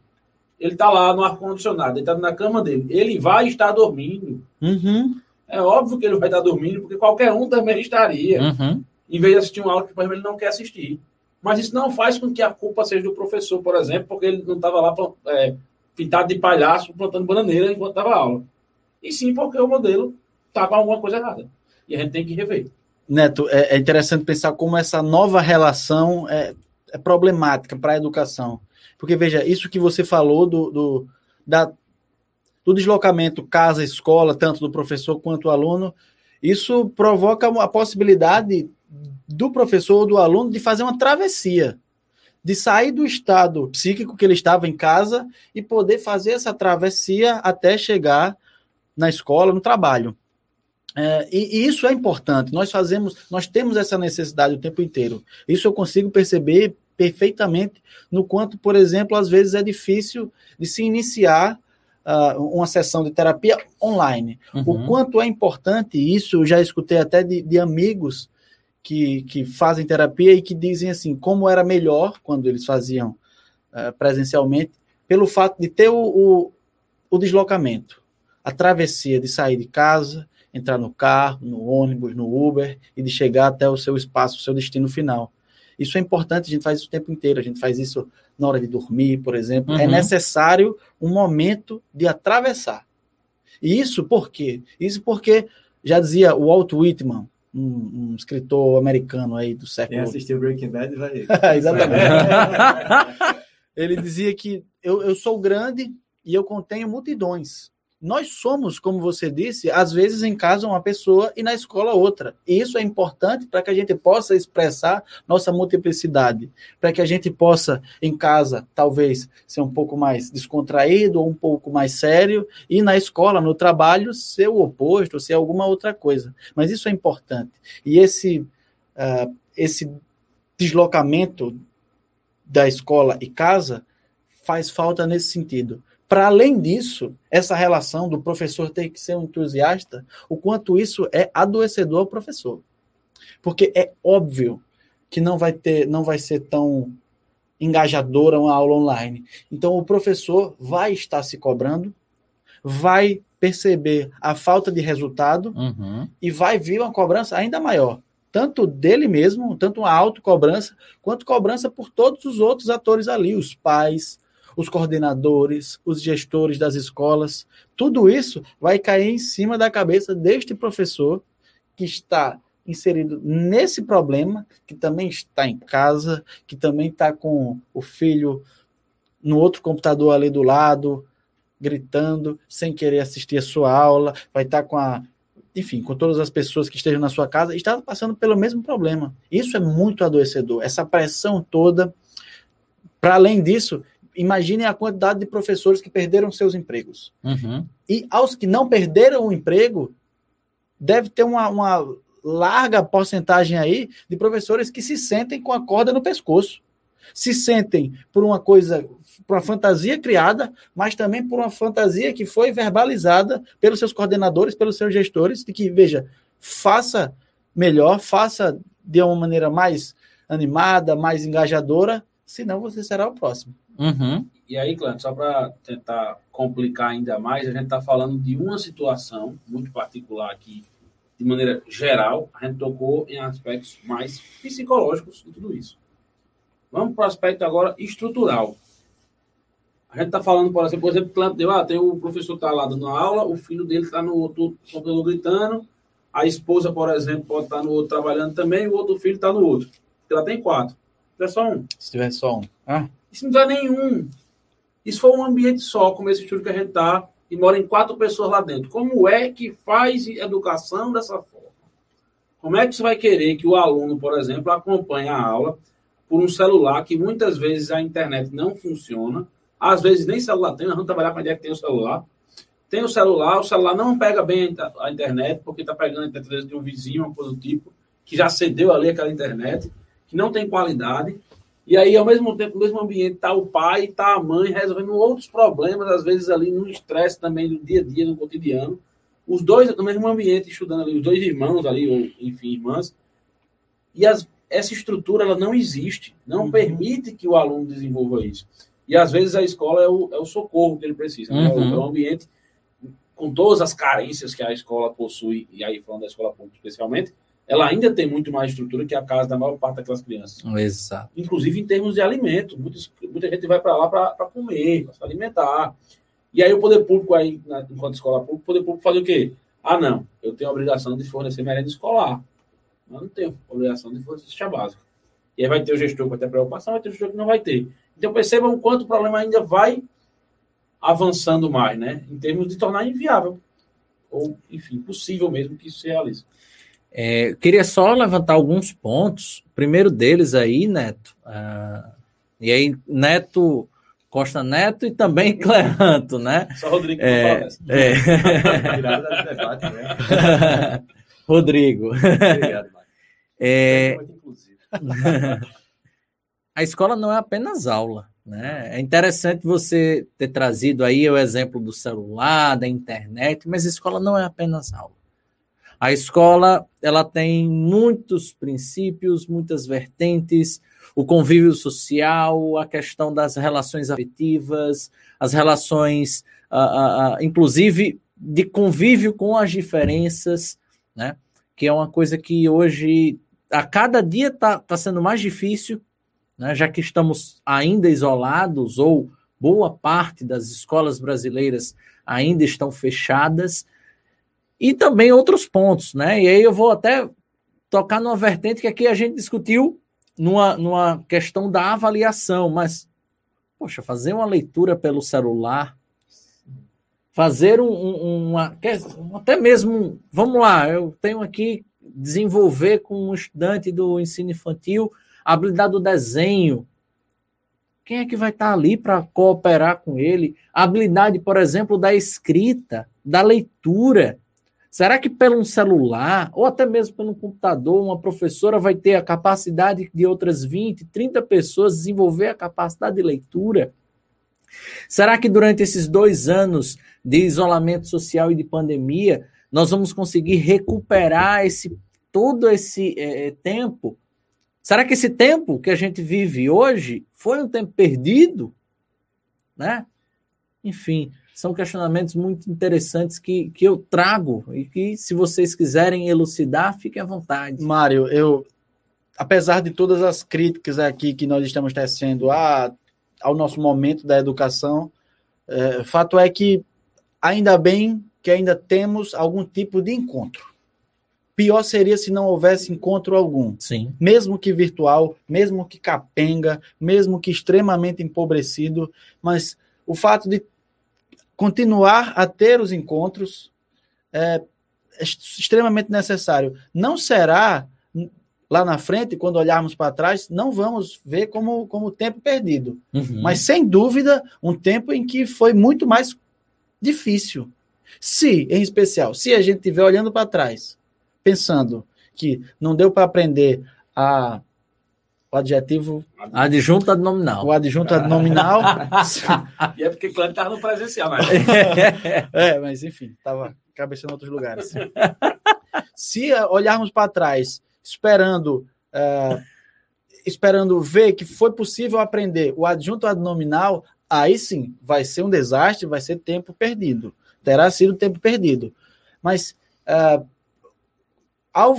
Ele está lá no ar-condicionado, deitado na cama dele. Ele vai estar dormindo. Uhum. É óbvio que ele vai estar dormindo, porque qualquer um também estaria Uhum. em vez de assistir uma aula que por exemplo, ele não quer assistir. Mas isso não faz com que a culpa seja do professor, por exemplo, porque ele não estava lá é, pintado de palhaço plantando bananeira enquanto dava aula. E sim porque o modelo estava alguma coisa errada. E a gente tem que rever. Neto, é, é interessante pensar como essa nova relação é, é problemática para a educação. Porque, veja, isso que você falou do, do, da, do deslocamento casa-escola, tanto do professor quanto do aluno, isso provoca a possibilidade do professor ou do aluno de fazer uma travessia, de sair do estado psíquico que ele estava em casa e poder fazer essa travessia até chegar na escola, no trabalho. É, e, e isso é importante. Nós fazemos, nós temos essa necessidade o tempo inteiro. Isso eu consigo perceber perfeitamente no quanto, por exemplo, às vezes é difícil de se iniciar uh, uma sessão de terapia online. Uhum. O quanto é importante isso, eu já escutei até de, de amigos que, que fazem terapia e que dizem assim, como era melhor quando eles faziam uh, presencialmente, pelo fato de ter o, o, o deslocamento, a travessia de sair de casa, entrar no carro, no ônibus, no Uber e de chegar até o seu espaço, o seu destino final. Isso é importante, a gente faz isso o tempo inteiro, a gente faz isso na hora de dormir, por exemplo. Uhum. É necessário um momento de atravessar. E isso por quê? Isso porque, já dizia o Walt Whitman, um, um escritor americano aí do século... Quem assistiu Breaking Bad vai... Exatamente. Ele dizia que eu, eu sou grande e eu contenho multidões. Nós somos, como você disse, às vezes em casa uma pessoa e na escola outra. E isso é importante para que a gente possa expressar nossa multiplicidade, para que a gente possa, em casa, talvez ser um pouco mais descontraído ou um pouco mais sério, e na escola, no trabalho, ser o oposto, ser alguma outra coisa. Mas isso é importante. E esse, uh, esse deslocamento da escola e casa faz falta nesse sentido. Para além disso, essa relação do professor ter que ser um entusiasta, o quanto isso é adoecedor ao professor. Porque é óbvio que não vai ter, não vai ser tão engajadora uma aula online. Então o professor vai estar se cobrando, vai perceber a falta de resultado uhum. e vai vir uma cobrança ainda maior, tanto dele mesmo, tanto uma autocobrança, quanto cobrança por todos os outros atores ali, os pais, os coordenadores, os gestores das escolas. Tudo isso vai cair em cima da cabeça deste professor que está inserido nesse problema, que também está em casa, que também está com o filho no outro computador ali do lado, gritando, sem querer assistir a sua aula, vai estar com a enfim, com todas as pessoas que estejam na sua casa, está passando pelo mesmo problema. Isso é muito adoecedor, essa pressão toda. Para além disso, imagine a quantidade de professores que perderam seus empregos. Uhum. E aos que não perderam o emprego, deve ter uma, uma larga porcentagem aí de professores que se sentem com a corda no pescoço. Se sentem por uma coisa, por uma fantasia criada, mas também por uma fantasia que foi verbalizada pelos seus coordenadores, pelos seus gestores, de que, veja, faça melhor, faça de uma maneira mais animada, mais engajadora, senão você será o próximo. Uhum. E aí, Clã, só para tentar complicar ainda mais, a gente está falando de uma situação muito particular aqui, de maneira geral, a gente tocou em aspectos mais psicológicos de tudo isso. Vamos para o aspecto agora estrutural. A gente está falando, por exemplo, por exemplo, Clã deu, ah, tem o professor está lá dando aula, o filho dele está no outro computador gritando, a esposa, por exemplo, pode estar tá no outro trabalhando também, e o outro filho está no outro. Ela tem quatro. Se tiver só um. Se tiver só um. Ah. Isso não dá nenhum. Isso foi um ambiente só, como esse estúdio que a gente está, e mora em quatro pessoas lá dentro. Como é que faz educação dessa forma? Como é que você vai querer que o aluno, por exemplo, acompanhe a aula por um celular que muitas vezes a internet não funciona, às vezes nem celular tem, nós vamos trabalhar com a que tem o celular. Tem o celular, o celular não pega bem a internet, porque está pegando a internet de um vizinho, uma coisa do tipo, que já cedeu ali aquela internet, que não tem qualidade. E aí, ao mesmo tempo, no mesmo ambiente, está o pai, está a mãe resolvendo outros problemas, às vezes ali no estresse também do dia a dia, no cotidiano. Os dois no mesmo ambiente, estudando ali, os dois irmãos ali, ou enfim, irmãs. E as, essa estrutura ela não existe, não uhum. permite que o aluno desenvolva isso. E às vezes a escola é o, é o socorro que ele precisa. Né? Uhum. É um ambiente com todas as carências que a escola possui, e aí falando da escola pública especialmente, ela ainda tem muito mais estrutura que a casa da maior parte daquelas crianças. Exato. Inclusive em termos de alimento. Muitos, muita gente vai para lá para comer, para se alimentar. E aí o poder público, aí, na, enquanto escola pública, o poder público faz o quê? Ah, não, eu tenho a obrigação de fornecer merenda escolar. Mas não tenho obrigação de fornecer cesta básica. E aí vai ter o gestor que vai ter preocupação, vai ter o gestor que não vai ter. Então percebam o quanto o problema ainda vai avançando mais, né? Em termos de tornar inviável. Ou, enfim, possível mesmo que isso se realize. É, queria só levantar alguns pontos. O primeiro deles aí, Neto. Uh, e aí, Neto, Costa Neto e também Cleanto, né? Só Rodrigo é, é. Rodrigo. Obrigado, é, a escola não é apenas aula. Né? É interessante você ter trazido aí o exemplo do celular, da internet, mas a escola não é apenas aula. A escola ela tem muitos princípios, muitas vertentes, o convívio social, a questão das relações afetivas, as relações, uh, uh, inclusive, de convívio com as diferenças, né? que é uma coisa que hoje, a cada dia, está tá sendo mais difícil, né? já que estamos ainda isolados, ou boa parte das escolas brasileiras ainda estão fechadas, e também outros pontos, né? E aí eu vou até tocar numa vertente que aqui a gente discutiu numa, numa questão da avaliação, mas, poxa, fazer uma leitura pelo celular, fazer um, um, uma, até mesmo, vamos lá, eu tenho aqui desenvolver com um estudante do ensino infantil a habilidade do desenho. Quem é que vai estar ali para cooperar com ele? A habilidade, por exemplo, da escrita, da leitura. Será que pelo um celular, ou até mesmo pelo um computador, uma professora vai ter a capacidade de outras 20, 30 pessoas desenvolver a capacidade de leitura? Será que durante esses dois anos de isolamento social e de pandemia, nós vamos conseguir recuperar esse todo esse é, tempo? Será que esse tempo que a gente vive hoje foi um tempo perdido? Né? Enfim, são questionamentos muito interessantes que, que eu trago e que, se vocês quiserem elucidar, fiquem à vontade. Mário, eu, apesar de todas as críticas aqui que nós estamos tecendo, ah, ao nosso momento da educação. É, fato é que ainda bem que ainda temos algum tipo de encontro. Pior seria se não houvesse encontro algum. Sim. Mesmo que virtual, mesmo que capenga, mesmo que extremamente empobrecido, mas o fato de continuar a ter os encontros é, extremamente necessário. Não será lá na frente, quando olharmos para trás, não vamos ver como, como tempo perdido. Uhum. Mas, sem dúvida, um tempo em que foi muito mais difícil. Se, em especial, se a gente estiver olhando para trás, pensando que não deu para aprender a, o adjetivo. Adjunto adnominal. O adjunto adnominal. e é porque Clã estava no presencial, né? é, mas enfim, estava cabeça em outros lugares. Se olharmos para trás, esperando. Uh, esperando ver que foi possível aprender o adjunto adnominal, aí sim vai ser um desastre, vai ser tempo perdido. Terá sido tempo perdido. Mas uh, ao,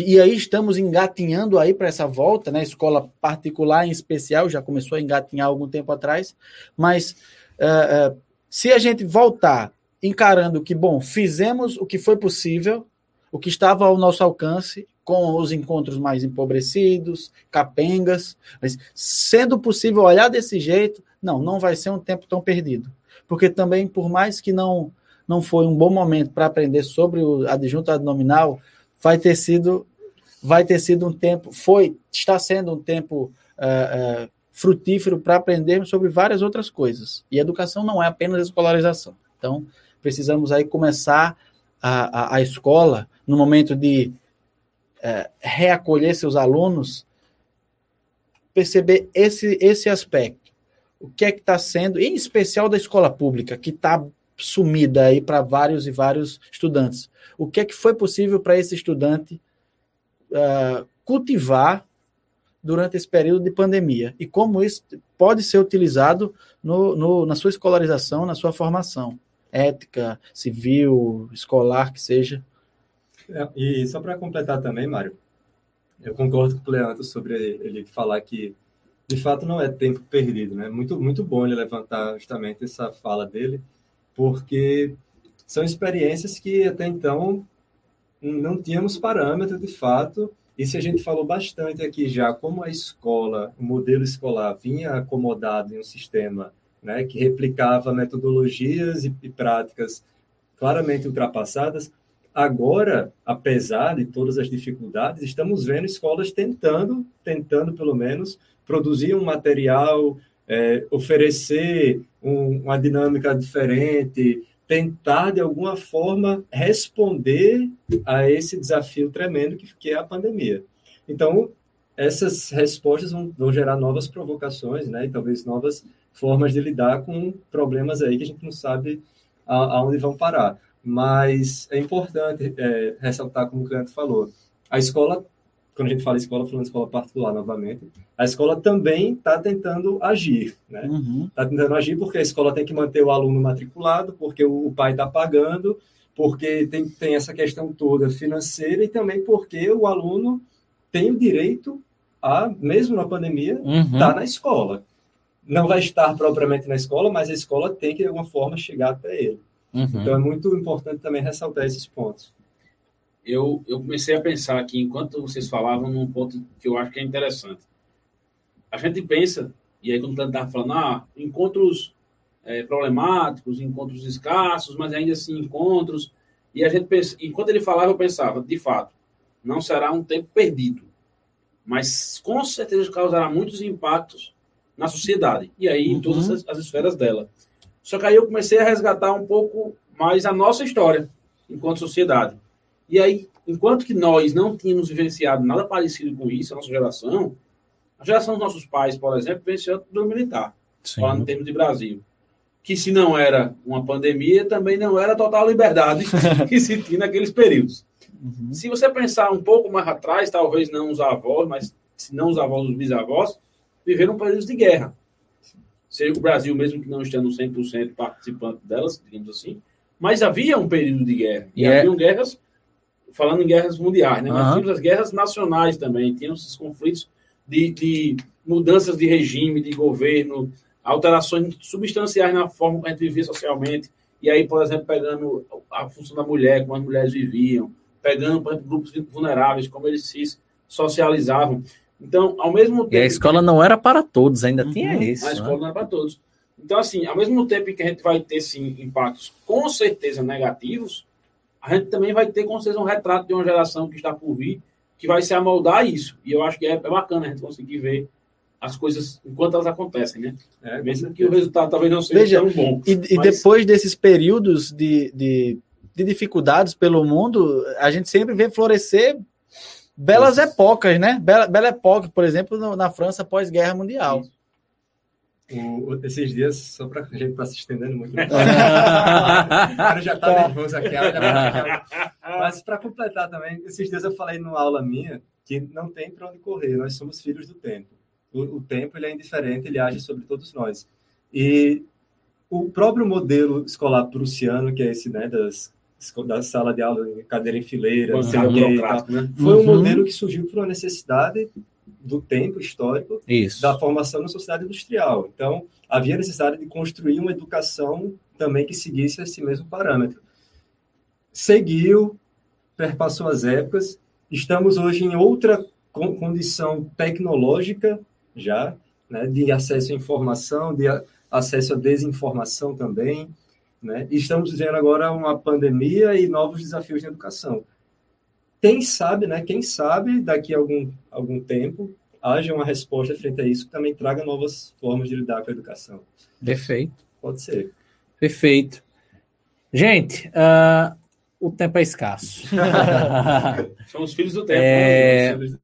e aí estamos engatinhando aí para essa volta, né? Escola particular em especial já começou a engatinhar algum tempo atrás, mas uh, uh, se a gente voltar encarando que, bom, fizemos o que foi possível, o que estava ao nosso alcance, com os encontros mais empobrecidos, capengas, mas sendo possível olhar desse jeito, não, não vai ser um tempo tão perdido. Porque também, por mais que não não foi um bom momento para aprender sobre o adjunto adnominal, vai ter sido vai ter sido um tempo, foi, está sendo um tempo uh, uh, frutífero para aprendermos sobre várias outras coisas. E educação não é apenas escolarização. Então, precisamos aí começar a, a, a escola no momento de uh, reacolher seus alunos, perceber esse, esse aspecto. O que é que está sendo, em especial da escola pública, que está sumida aí para vários e vários estudantes. O que é que foi possível para esse estudante uh, cultivar durante esse período de pandemia e como isso pode ser utilizado no, no, na sua escolarização, na sua formação ética, civil, escolar, que seja. É, e só para completar também, Mário, eu concordo com o Leandro sobre ele falar que de fato não é tempo perdido, né? Muito muito bom ele levantar justamente essa fala dele porque são experiências que até então não tínhamos parâmetro de fato. E se a gente falou bastante aqui já como a escola, o modelo escolar vinha acomodado em um sistema né, que replicava metodologias e, e práticas claramente ultrapassadas, agora, apesar de todas as dificuldades, estamos vendo escolas tentando, tentando pelo menos, produzir um material, é, oferecer um, uma dinâmica diferente, tentar de alguma forma responder a esse desafio tremendo que, que é a pandemia. Então, essas respostas vão, vão, gerar novas provocações, né? E talvez novas formas de lidar com problemas aí que a gente não sabe aonde vão parar. Mas é importante é, ressaltar, como o cliente falou, a escola quando a gente fala escola, falando escola particular novamente, a escola também está tentando agir, né? Está uhum. Tá tentando agir porque a escola tem que manter o aluno matriculado, porque o, o pai está pagando, porque tem, tem essa questão toda financeira e também porque o aluno tem o direito a, mesmo na pandemia, estar uhum. tá na escola. Não vai estar propriamente na escola, mas a escola tem que, de alguma forma, chegar até ele. Uhum. Então, é muito importante também ressaltar esses pontos eu, eu comecei a pensar aqui, enquanto vocês falavam, num ponto que eu acho que é interessante. A gente pensa, e aí quando o estava falando, ah, encontros é, problemáticos, encontros escassos, mas ainda assim encontros. E a gente pensa, enquanto ele falava, eu pensava, de fato, não será um tempo perdido, mas com certeza causará muitos impactos na sociedade, e aí em todas uhum. as, as esferas dela. Só que aí eu comecei a resgatar um pouco mais a nossa história enquanto sociedade. E aí, enquanto que nós não tínhamos vivenciado nada parecido com isso, a nossa geração, a geração dos nossos pais, por exemplo, venceu do militar, Sim. falando em termos de Brasil. Que se não era uma pandemia, também não era total liberdade que se tinha naqueles períodos. Uhum. Se você pensar um pouco mais atrás, talvez não os avós, mas se não os avós, os bisavós, viveram períodos de guerra. Seria o Brasil, mesmo que não estando 100% participante delas, digamos assim, mas havia um período de guerra. E, e é haviam guerras falando em guerras mundiais, né? Uhum. Mas tínhamos as guerras nacionais também, tínhamos esses conflitos de, de, mudanças de regime, de governo, alterações substanciais na forma como a gente vivia socialmente. E aí, por exemplo, pegando a função da mulher, como as mulheres viviam, pegando, por exemplo, grupos vulneráveis, como eles se socializavam. Então, ao mesmo tempo. E a escola que... não era para todos, ainda uhum, tinha isso. A né? escola não era para todos. Então, assim, ao mesmo tempo que a gente vai ter, sim, impactos com certeza negativos, a gente também vai ter, com certeza, um retrato de uma geração que está por vir, que vai se amoldar a isso. E eu acho que é, é bacana a gente conseguir ver as coisas enquanto elas acontecem, né? É, Mesmo que o resultado talvez não seja Veja, tão bom. E, mas... e depois desses períodos de, de, de, dificuldades pelo mundo, a gente sempre vê florescer belas Isso. épocas, né? Bela, bela época, por exemplo, no, na França pós-guerra mundial. Isso. O, esses dias, só para a gente tá se estendendo muito. o cara já está tá. nervoso aqui. Mas para completar também, esses dias eu falei numa aula minha que não tem para onde correr, nós somos filhos do tempo. O, o tempo ele é indiferente, ele age sobre todos nós. E o próprio modelo escolar prussiano, que é esse, né, das, da sala de aula, cadeira em fileira, uhum. tal, né? foi um uhum. modelo que surgiu por uma necessidade do tempo histórico Isso. da formação na sociedade industrial. Então, havia necessidade de construir uma educação também que seguisse esse mesmo parâmetro. Seguiu, perpassou as épocas, estamos hoje em outra condição tecnológica já, né, de acesso à informação, de acesso à desinformação também, né? Estamos vivendo agora uma pandemia e novos desafios na educação. Quem sabe, né? Quem sabe daqui a algum, algum tempo haja uma resposta frente a isso que também traga novas formas de lidar com a educação. Perfeito. Pode ser. Perfeito. Gente, uh, o tempo é escasso. Somos filhos do tempo. É, né?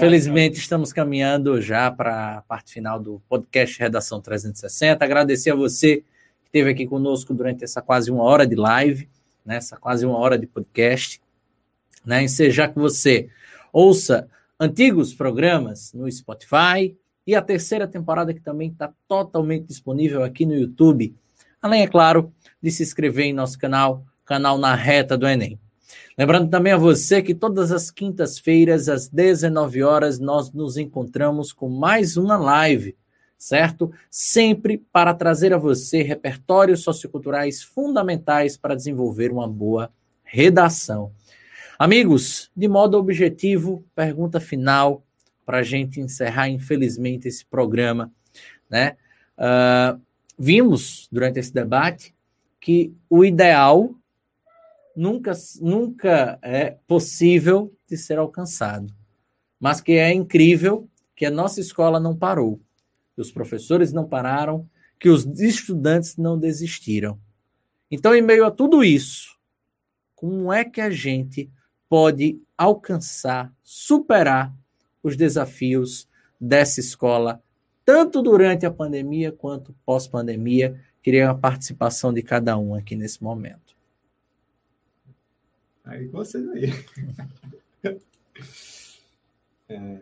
Felizmente, estamos caminhando já para a parte final do podcast Redação 360. Agradecer a você que esteve aqui conosco durante essa quase uma hora de live, né, essa quase uma hora de podcast. Né, ensejar que você ouça antigos programas no Spotify e a terceira temporada que também está totalmente disponível aqui no YouTube. Além, é claro, de se inscrever em nosso canal canal Na Reta do Enem. Lembrando também a você que todas as quintas-feiras, às 19 horas, nós nos encontramos com mais uma live, certo? Sempre para trazer a você repertórios socioculturais fundamentais para desenvolver uma boa redação. Amigos, de modo objetivo, pergunta final para a gente encerrar, infelizmente, esse programa, né? Uh, vimos durante esse debate que o ideal nunca, nunca é possível de ser alcançado. Mas que é incrível que a nossa escola não parou, que os professores não pararam, que os estudantes não desistiram. Então, em meio a tudo isso, como é que a gente pode alcançar, superar os desafios dessa escola, tanto durante a pandemia quanto pós-pandemia? Queria a participação de cada um aqui nesse momento. Aí vocês aí. é.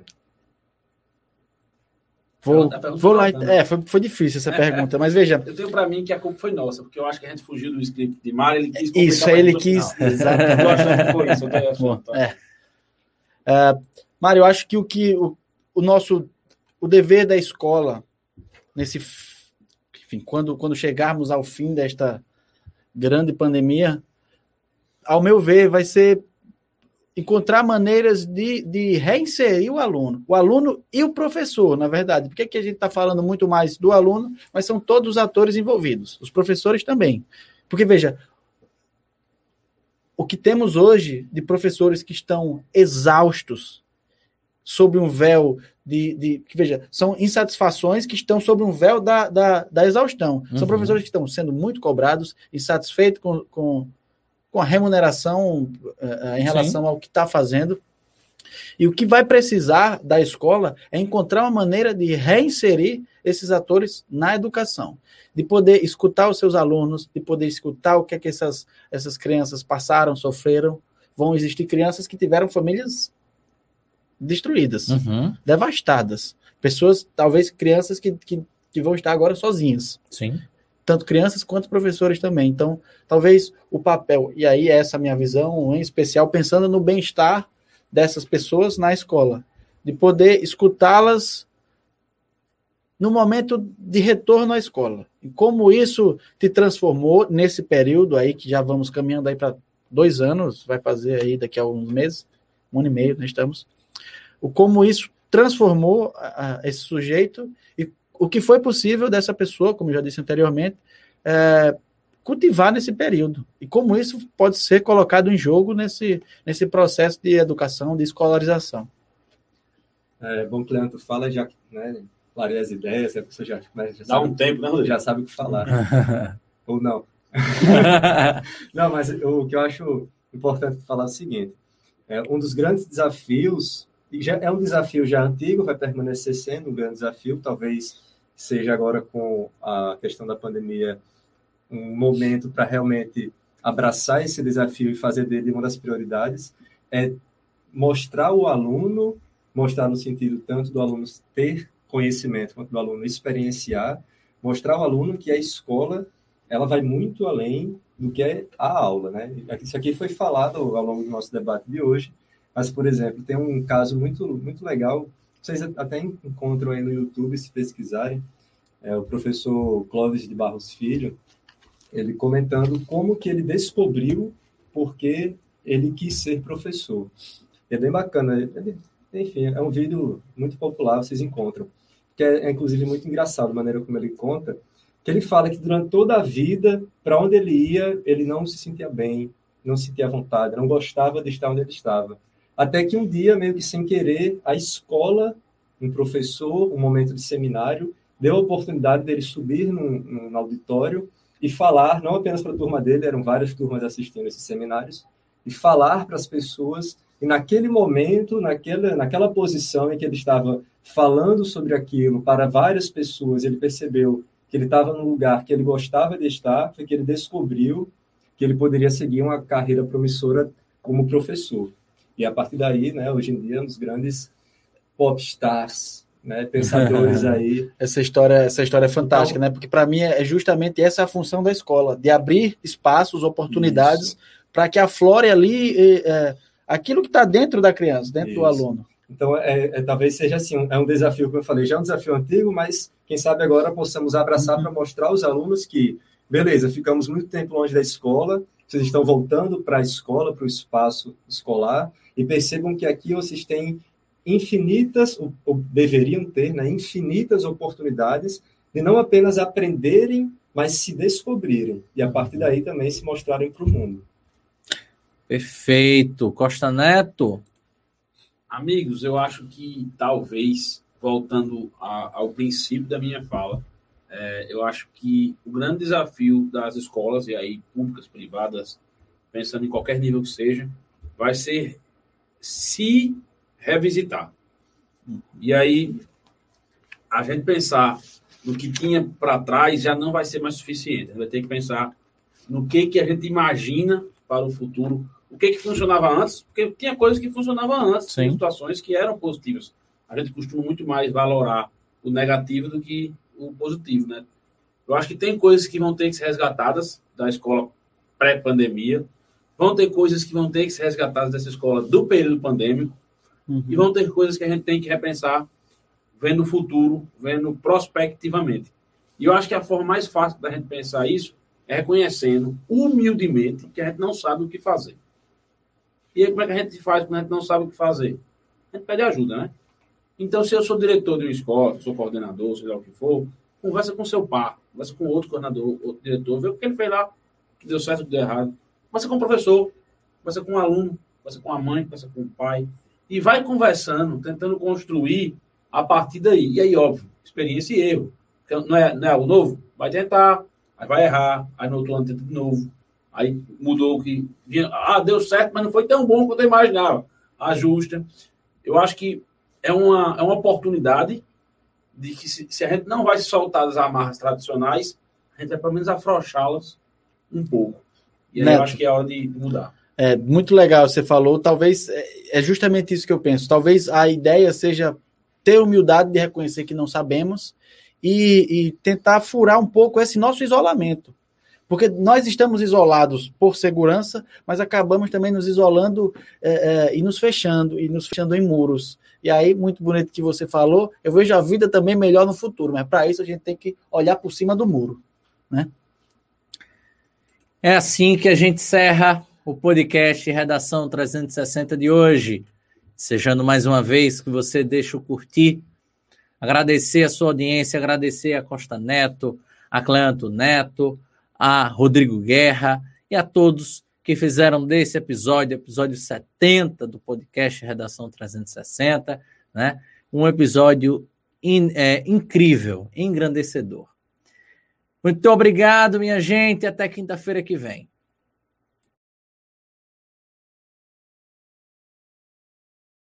Vou, vou lá. É, foi, foi difícil essa pergunta, mas veja. Eu tenho para mim que a culpa foi nossa, porque eu acho que a gente fugiu do script de Mário, ele quis Isso, ele quis. Exatamente. eu achando que foi isso. Eu Bom, é. Uh, Mário, eu acho que o que o, o nosso o dever da escola nesse enfim, quando quando chegarmos ao fim desta grande pandemia, ao meu ver, vai ser encontrar maneiras de, de reinserir o aluno, o aluno e o professor, na verdade. Porque aqui a gente está falando muito mais do aluno, mas são todos os atores envolvidos, os professores também. Porque, veja, o que temos hoje de professores que estão exaustos sob um véu de, de que veja, são insatisfações que estão sob um véu da, da, da exaustão. Uhum. São professores que estão sendo muito cobrados, insatisfeitos com, com, com a remuneração uh, em relação Sim. ao que está fazendo. E o que vai precisar da escola é encontrar uma maneira de reinserir esses atores na educação, de poder escutar os seus alunos, de poder escutar o que é que essas, essas crianças passaram, sofreram. Vão existir crianças que tiveram famílias destruídas, uhum. devastadas. Pessoas, talvez crianças que, que, que vão estar agora sozinhas. Sim tanto crianças quanto professores também. Então, talvez o papel, e aí essa é a minha visão em especial, pensando no bem-estar dessas pessoas na escola, de poder escutá-las no momento de retorno à escola. E como isso te transformou nesse período aí, que já vamos caminhando aí para dois anos, vai fazer aí daqui a alguns meses, um ano e meio, nós estamos. O como isso transformou a, a esse sujeito e o que foi possível dessa pessoa, como eu já disse anteriormente, é, cultivar nesse período. E como isso pode ser colocado em jogo nesse, nesse processo de educação, de escolarização. É bom que o Leandro fala, já né, clareia as ideias, a pessoa já, né, já Dá sabe, um tempo, né, Já sabe o que falar. Ou não. não, mas o que eu acho importante falar é o seguinte: é, um dos grandes desafios, e já é um desafio já antigo, vai permanecer sendo um grande desafio, talvez seja agora com a questão da pandemia um momento para realmente abraçar esse desafio e fazer dele uma das prioridades, é mostrar o aluno, mostrar no sentido tanto do aluno ter conhecimento quanto do aluno experienciar, mostrar ao aluno que a escola ela vai muito além do que é a aula, né? Isso aqui foi falado ao longo do nosso debate de hoje, mas por exemplo tem um caso muito muito legal vocês até encontram aí no YouTube, se pesquisarem, é, o professor Clóvis de Barros Filho, ele comentando como que ele descobriu porque ele quis ser professor. É bem bacana. Ele, enfim, é um vídeo muito popular, vocês encontram. Que é, é, inclusive, muito engraçado a maneira como ele conta, que ele fala que durante toda a vida, para onde ele ia, ele não se sentia bem, não se sentia à vontade, não gostava de estar onde ele estava. Até que um dia, meio que sem querer, a escola, um professor, um momento de seminário, deu a oportunidade dele subir num, num auditório e falar, não apenas para a turma dele, eram várias turmas assistindo esses seminários, e falar para as pessoas, e naquele momento, naquela, naquela posição em que ele estava falando sobre aquilo para várias pessoas, ele percebeu que ele estava num lugar que ele gostava de estar, foi que ele descobriu que ele poderia seguir uma carreira promissora como professor. E a partir daí, né, hoje em dia, um dos grandes popstars, né, pensadores aí. Essa história, essa história é fantástica, então, né? Porque para mim é justamente essa a função da escola, de abrir espaços, oportunidades para que aflore ali é, aquilo que está dentro da criança, dentro isso. do aluno. Então, é, é, talvez seja assim, um, é um desafio, como eu falei, já é um desafio antigo, mas quem sabe agora possamos abraçar uhum. para mostrar aos alunos que, beleza, ficamos muito tempo longe da escola, vocês estão voltando para a escola, para o espaço escolar, e percebam que aqui vocês têm infinitas, ou deveriam ter, né, infinitas oportunidades de não apenas aprenderem, mas se descobrirem. E a partir daí também se mostrarem para o mundo. Perfeito. Costa Neto. Amigos, eu acho que talvez, voltando a, ao princípio da minha fala, é, eu acho que o grande desafio das escolas, e aí públicas, privadas, pensando em qualquer nível que seja, vai ser se revisitar. E aí, a gente pensar no que tinha para trás já não vai ser mais suficiente. A gente vai ter que pensar no que, que a gente imagina para o futuro. O que, que funcionava antes, porque tinha coisas que funcionavam antes, Sim. situações que eram positivas. A gente costuma muito mais valorar o negativo do que o positivo, né? Eu acho que tem coisas que vão ter que ser resgatadas da escola pré-pandemia, vão ter coisas que vão ter que ser resgatadas dessa escola do período pandêmico, Uhum. E vão ter coisas que a gente tem que repensar, vendo o futuro, vendo prospectivamente. E eu acho que a forma mais fácil da gente pensar isso é reconhecendo humildemente que a gente não sabe o que fazer. E aí, como é que a gente faz quando a gente não sabe o que fazer? A gente pede ajuda, né? Então, se eu sou diretor de uma escola, sou coordenador, seja o que for, conversa com seu par, conversa com outro coordenador, outro diretor, vê o que ele fez lá, que deu certo, que deu errado. Conversa com o professor, conversa com o aluno, conversa com a mãe, conversa com o pai, e vai conversando, tentando construir a partir daí. E aí, óbvio, experiência e erro. Não é, não é algo novo? Vai tentar, aí vai errar, aí no outro ano tenta de novo. Aí mudou o que. Ah, deu certo, mas não foi tão bom quanto eu imaginava. Ajusta. Eu acho que é uma, é uma oportunidade de que se, se a gente não vai se soltar das amarras tradicionais, a gente vai pelo menos afrouxá-las um pouco. E aí eu acho que é hora de mudar. É muito legal, você falou. Talvez é, é justamente isso que eu penso. Talvez a ideia seja ter humildade de reconhecer que não sabemos e, e tentar furar um pouco esse nosso isolamento. Porque nós estamos isolados por segurança, mas acabamos também nos isolando é, é, e nos fechando, e nos fechando em muros. E aí, muito bonito que você falou, eu vejo a vida também melhor no futuro, mas para isso a gente tem que olhar por cima do muro. Né? É assim que a gente encerra o podcast Redação 360 de hoje. Sejando mais uma vez que você deixa o curtir, agradecer a sua audiência, agradecer a Costa Neto, a Cleanto Neto, a Rodrigo Guerra e a todos que fizeram desse episódio, episódio 70 do podcast Redação 360, né, um episódio in, é, incrível, engrandecedor. Muito obrigado, minha gente. Até quinta-feira que vem.